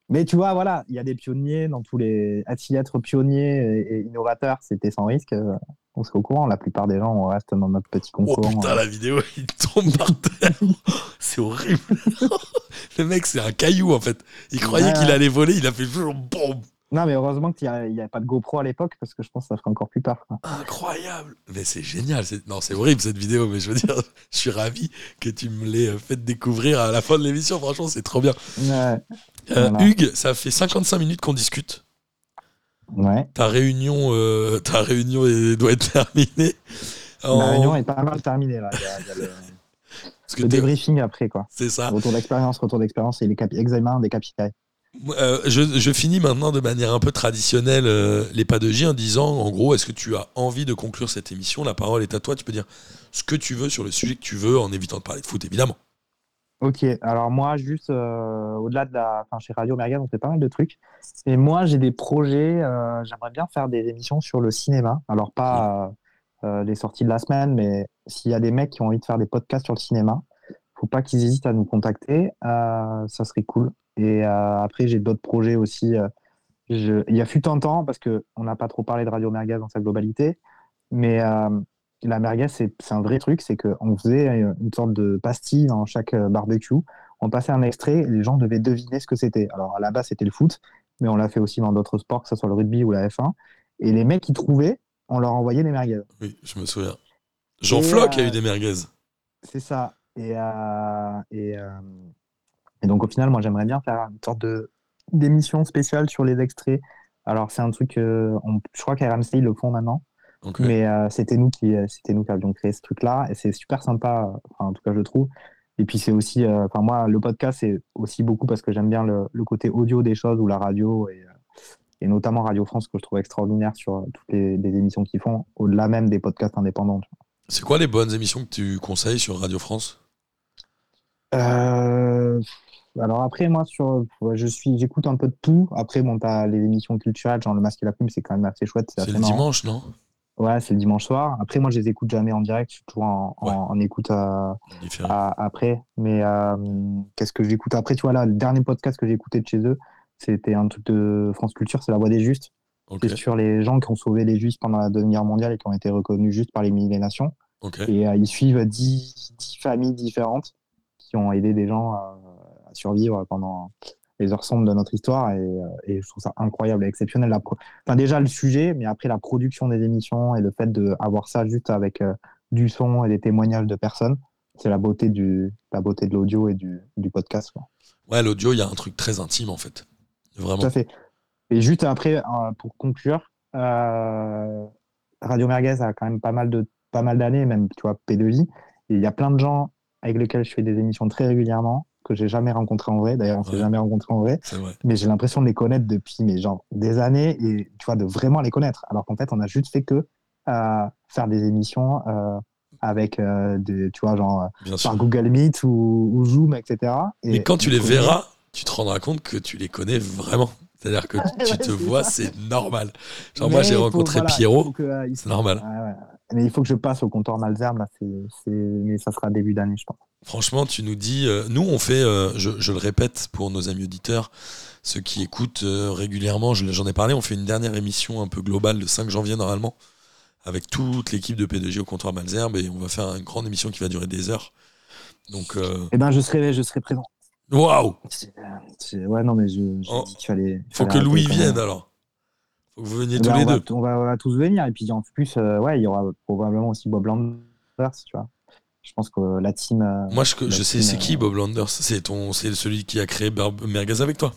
Mais tu vois, voilà, il y a des pionniers dans tous les. S'y être pionnier et, et innovateur, c'était sans risque. euh, On serait au courant. La plupart des gens, on reste dans notre petit Oh concours. putain, euh. la vidéo, il tombe par terre. C'est horrible. Le mec, c'est un caillou en fait. Il croyait Ouais, qu'il allait voler, il a fait toujours boum. Non, mais heureusement qu'il n'y avait pas de GoPro à l'époque, parce que je pense que ça ferait encore plus peur. quoi. Incroyable. Mais c'est génial. c'est- Non, c'est horrible cette vidéo, mais je veux dire, je suis ravi que tu me l'aies euh, fait découvrir à la fin de l'émission. Franchement, c'est trop bien. Ouais. Euh, Voilà. Hugues, ça fait 55 minutes qu'on discute. ouais. Ta réunion, euh, ta réunion doit être terminée. En- La réunion est pas mal terminée, là. Il y a, il y a le, Parce le débriefing après, quoi. c'est ça. Retour d'expérience, retour d'expérience et les examens des KPI. Euh, je, finis maintenant de manière un peu traditionnelle euh, les pas de J en disant, en gros, est-ce que tu as envie de conclure cette émission? La parole est à toi. Tu peux dire ce que tu veux sur le sujet que tu veux en évitant de parler de foot, évidemment. Ok, alors moi, juste euh, au-delà de la. Enfin, chez Radio Merguez, on fait pas mal de trucs. Et moi, j'ai des projets. J'aimerais bien faire des émissions sur le cinéma. Alors, pas les sorties de la semaine, mais s'il y a des mecs qui ont envie de faire des podcasts sur le cinéma, faut pas qu'ils hésitent à nous contacter. ça serait cool. Et euh, après, j'ai d'autres projets aussi. Euh, il y a fut un temps, parce qu'on n'a pas trop parlé de Radio Merguez dans sa globalité, mais euh, la merguez, c'est un vrai truc, c'est qu'on faisait une sorte de pastille dans chaque barbecue. On passait un extrait et les gens devaient deviner ce que c'était. Alors à la base, c'était le foot, mais on l'a fait aussi dans d'autres sports, que ce soit le rugby ou la F1. Et les mecs qui trouvaient, on leur envoyait des merguez. Oui, je me souviens. Jean Floc a eu des merguez. C'est ça. Et, et, et donc, au final, moi, j'aimerais bien faire une sorte de d'émission spéciale sur les extraits. Alors, c'est un truc, euh, je crois qu'à RMC, ils le font maintenant. Mais euh, c'était nous, qui, c'était nous qui avions créé ce truc-là. Et c'est super sympa, en tout cas, je trouve. Et puis, c'est aussi, euh, enfin, moi, le podcast, c'est aussi beaucoup parce que j'aime bien le, côté audio des choses ou la radio. Et, et, notamment Radio France, que je trouve extraordinaire sur toutes les, émissions qu'ils font, au-delà même des podcasts indépendants. C'est quoi les bonnes émissions que tu conseilles sur Radio France? Euh, alors après, moi, sur, je suis, j'écoute un peu de tout. Après, bon, t'as les émissions culturelles, genre Le Masque et la Plume, c'est quand même assez chouette. C'est le dimanche, non? Ouais, c'est le dimanche soir. Après, moi, je les écoute jamais en direct. Je suis toujours en, écoute euh, après. Mais euh, qu'est-ce que j'écoute? Après Tu vois, là, le dernier podcast que j'ai écouté de chez eux, c'était un truc de France Culture, c'est La Voix des Justes. C'est sur les gens qui ont sauvé les Justes pendant la Deuxième Guerre mondiale et qui ont été reconnus justes par les milliers nations. Et euh, ils suivent dix, familles différentes qui ont aidé des gens survivre pendant les heures sombres de notre histoire et, euh, et je trouve ça incroyable et exceptionnel. La enfin, déjà le sujet, mais après la production des émissions et le fait d'avoir ça juste avec euh, du son et des témoignages de personnes, c'est la beauté du la beauté de l'audio et du, du podcast. Quoi. Ouais, l'audio, il y a un truc très intime en fait. Vraiment. Tout à fait. Et juste après, euh, pour conclure, Radio Merguez a quand même pas mal de pas mal d'années, même tu vois, P2J. Et il y a plein de gens avec lesquels je fais des émissions très régulièrement que j'ai jamais rencontré en vrai. D'ailleurs, on s'est jamais rencontré en vrai. Mais j'ai l'impression de les connaître depuis mais genre des années et tu vois de vraiment les connaître. Alors qu'en fait, on a juste fait que euh, faire des émissions euh, avec euh, des, tu vois genre par Google Meet ou, Zoom, etc. Et, mais quand tu les verras, tu te rendras compte que tu les connais vraiment. C'est-à-dire que tu te vois, c'est normal. Genre, moi, j'ai rencontré Pierrot, c'est normal. Mais il faut que je passe au comptoir Malzerbe, là, mais ça sera début d'année, je pense. Franchement, tu nous dis, euh, nous on fait, euh, je, le répète pour nos amis auditeurs, ceux qui écoutent euh, régulièrement, j'en ai parlé, on fait une dernière émission un peu globale le 5 janvier normalement, avec toute l'équipe de P2J au comptoir Malzerbe, et on va faire une grande émission qui va durer des heures. Donc, Eh ben, je serai, je serai présent. Waouh Ouais, non, mais je, oh. Faut que Louis vienne alors. Vous veniez eh tous ben, les deux. on, va, tous venir, et puis en plus, ouais, il y aura probablement aussi Bob Landers, tu vois. Je pense que la team. Euh, Moi, je, je sais, c'est qui euh, Bob Landers C'est celui qui a créé Merguez avec toi.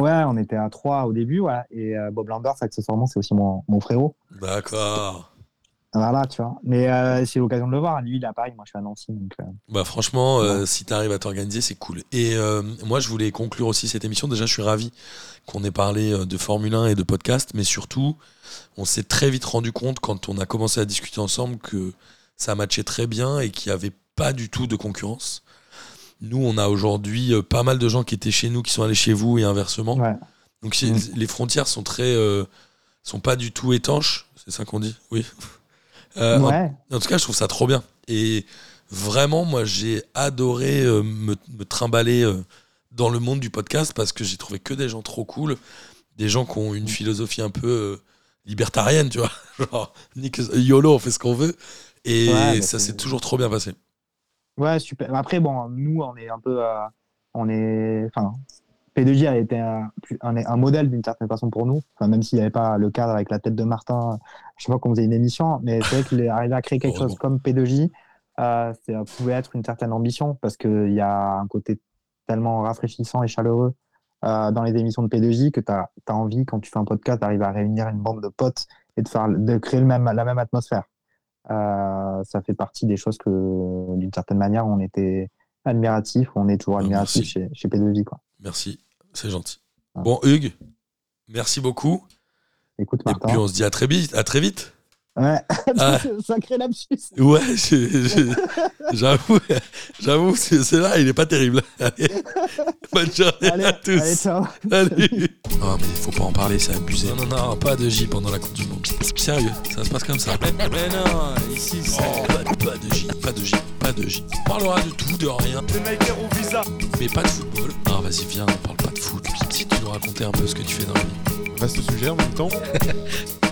Ouais, on était à trois au début, ouais. Et euh, Bob Landers, accessoirement, c'est aussi mon, mon frérot. D'accord. Voilà, tu vois. Mais c'est l'occasion de le voir. Lui, il est à Paris, moi, je suis à Nancy. Donc, bah, franchement, si tu arrives à t'organiser, c'est cool. Et moi, je voulais conclure aussi cette émission. Déjà, je suis ravi qu'on ait parlé de Formule 1 et de podcast, mais surtout, on s'est très vite rendu compte quand on a commencé à discuter ensemble que ça matchait très bien et qu'il n'y avait pas du tout de concurrence. Nous, on a aujourd'hui euh, pas mal de gens qui étaient chez nous qui sont allés chez vous et inversement. Donc mm. les frontières sont très, euh, sont pas du tout étanches. C'est ça qu'on dit, oui. Euh, en, tout cas, je trouve ça trop bien. Et vraiment, moi, j'ai adoré me, me, trimballer dans le monde du podcast parce que j'ai trouvé que des gens trop cool, des gens qui ont une philosophie un peu libertarienne, tu vois. Genre, YOLO, on fait ce qu'on veut. Et ça s'est toujours trop bien passé. Ouais, super. Après, bon, nous, on est un peu. Euh, on est. Enfin, P2J a été un, un, modèle d'une certaine façon pour nous. Enfin, même s'il n'y avait pas le cadre avec la tête de Martin, je sais pas qu'on faisait une émission, mais c'est vrai qu'il arrivé à créer quelque chose comme P2J. Euh, ça pouvait être une certaine ambition parce qu'il y a un côté tellement rafraîchissant et chaleureux euh, dans les émissions de P2J que tu as, as, envie, quand tu fais un podcast, d'arriver à réunir une bande de potes et de, faire, de créer le même, la même atmosphère. Euh, ça fait partie des choses que, d'une certaine manière, on était admiratif, on est toujours ah, admiratif chez, chez P2J. Quoi. Merci, c'est gentil. Bon, Hugues, merci beaucoup. Écoute, Et puis on se dit à très vite. À très vite. Ouais, Ah. sacré lapsus. Ouais, j'avoue, j'avoue, c'est c'est là, il est pas terrible. Allez, bonne journée Allez, à tous. allez, ciao. Salut. Non mais faut pas en parler, c'est abusé. Non, non, non, pas de J pendant la Coupe du Monde. Sérieux, ça se passe comme ça. Mais non, ici c'est. Oh, pas, de- pas de J, pas de J, pas de J. On parlera de tout, de rien, Les makers au visa. mais pas de football. Non, vas-y, viens, on parle pas de foot. Si tu nous racontais un peu ce que tu fais dans la vie. Vaste sujet en même temps.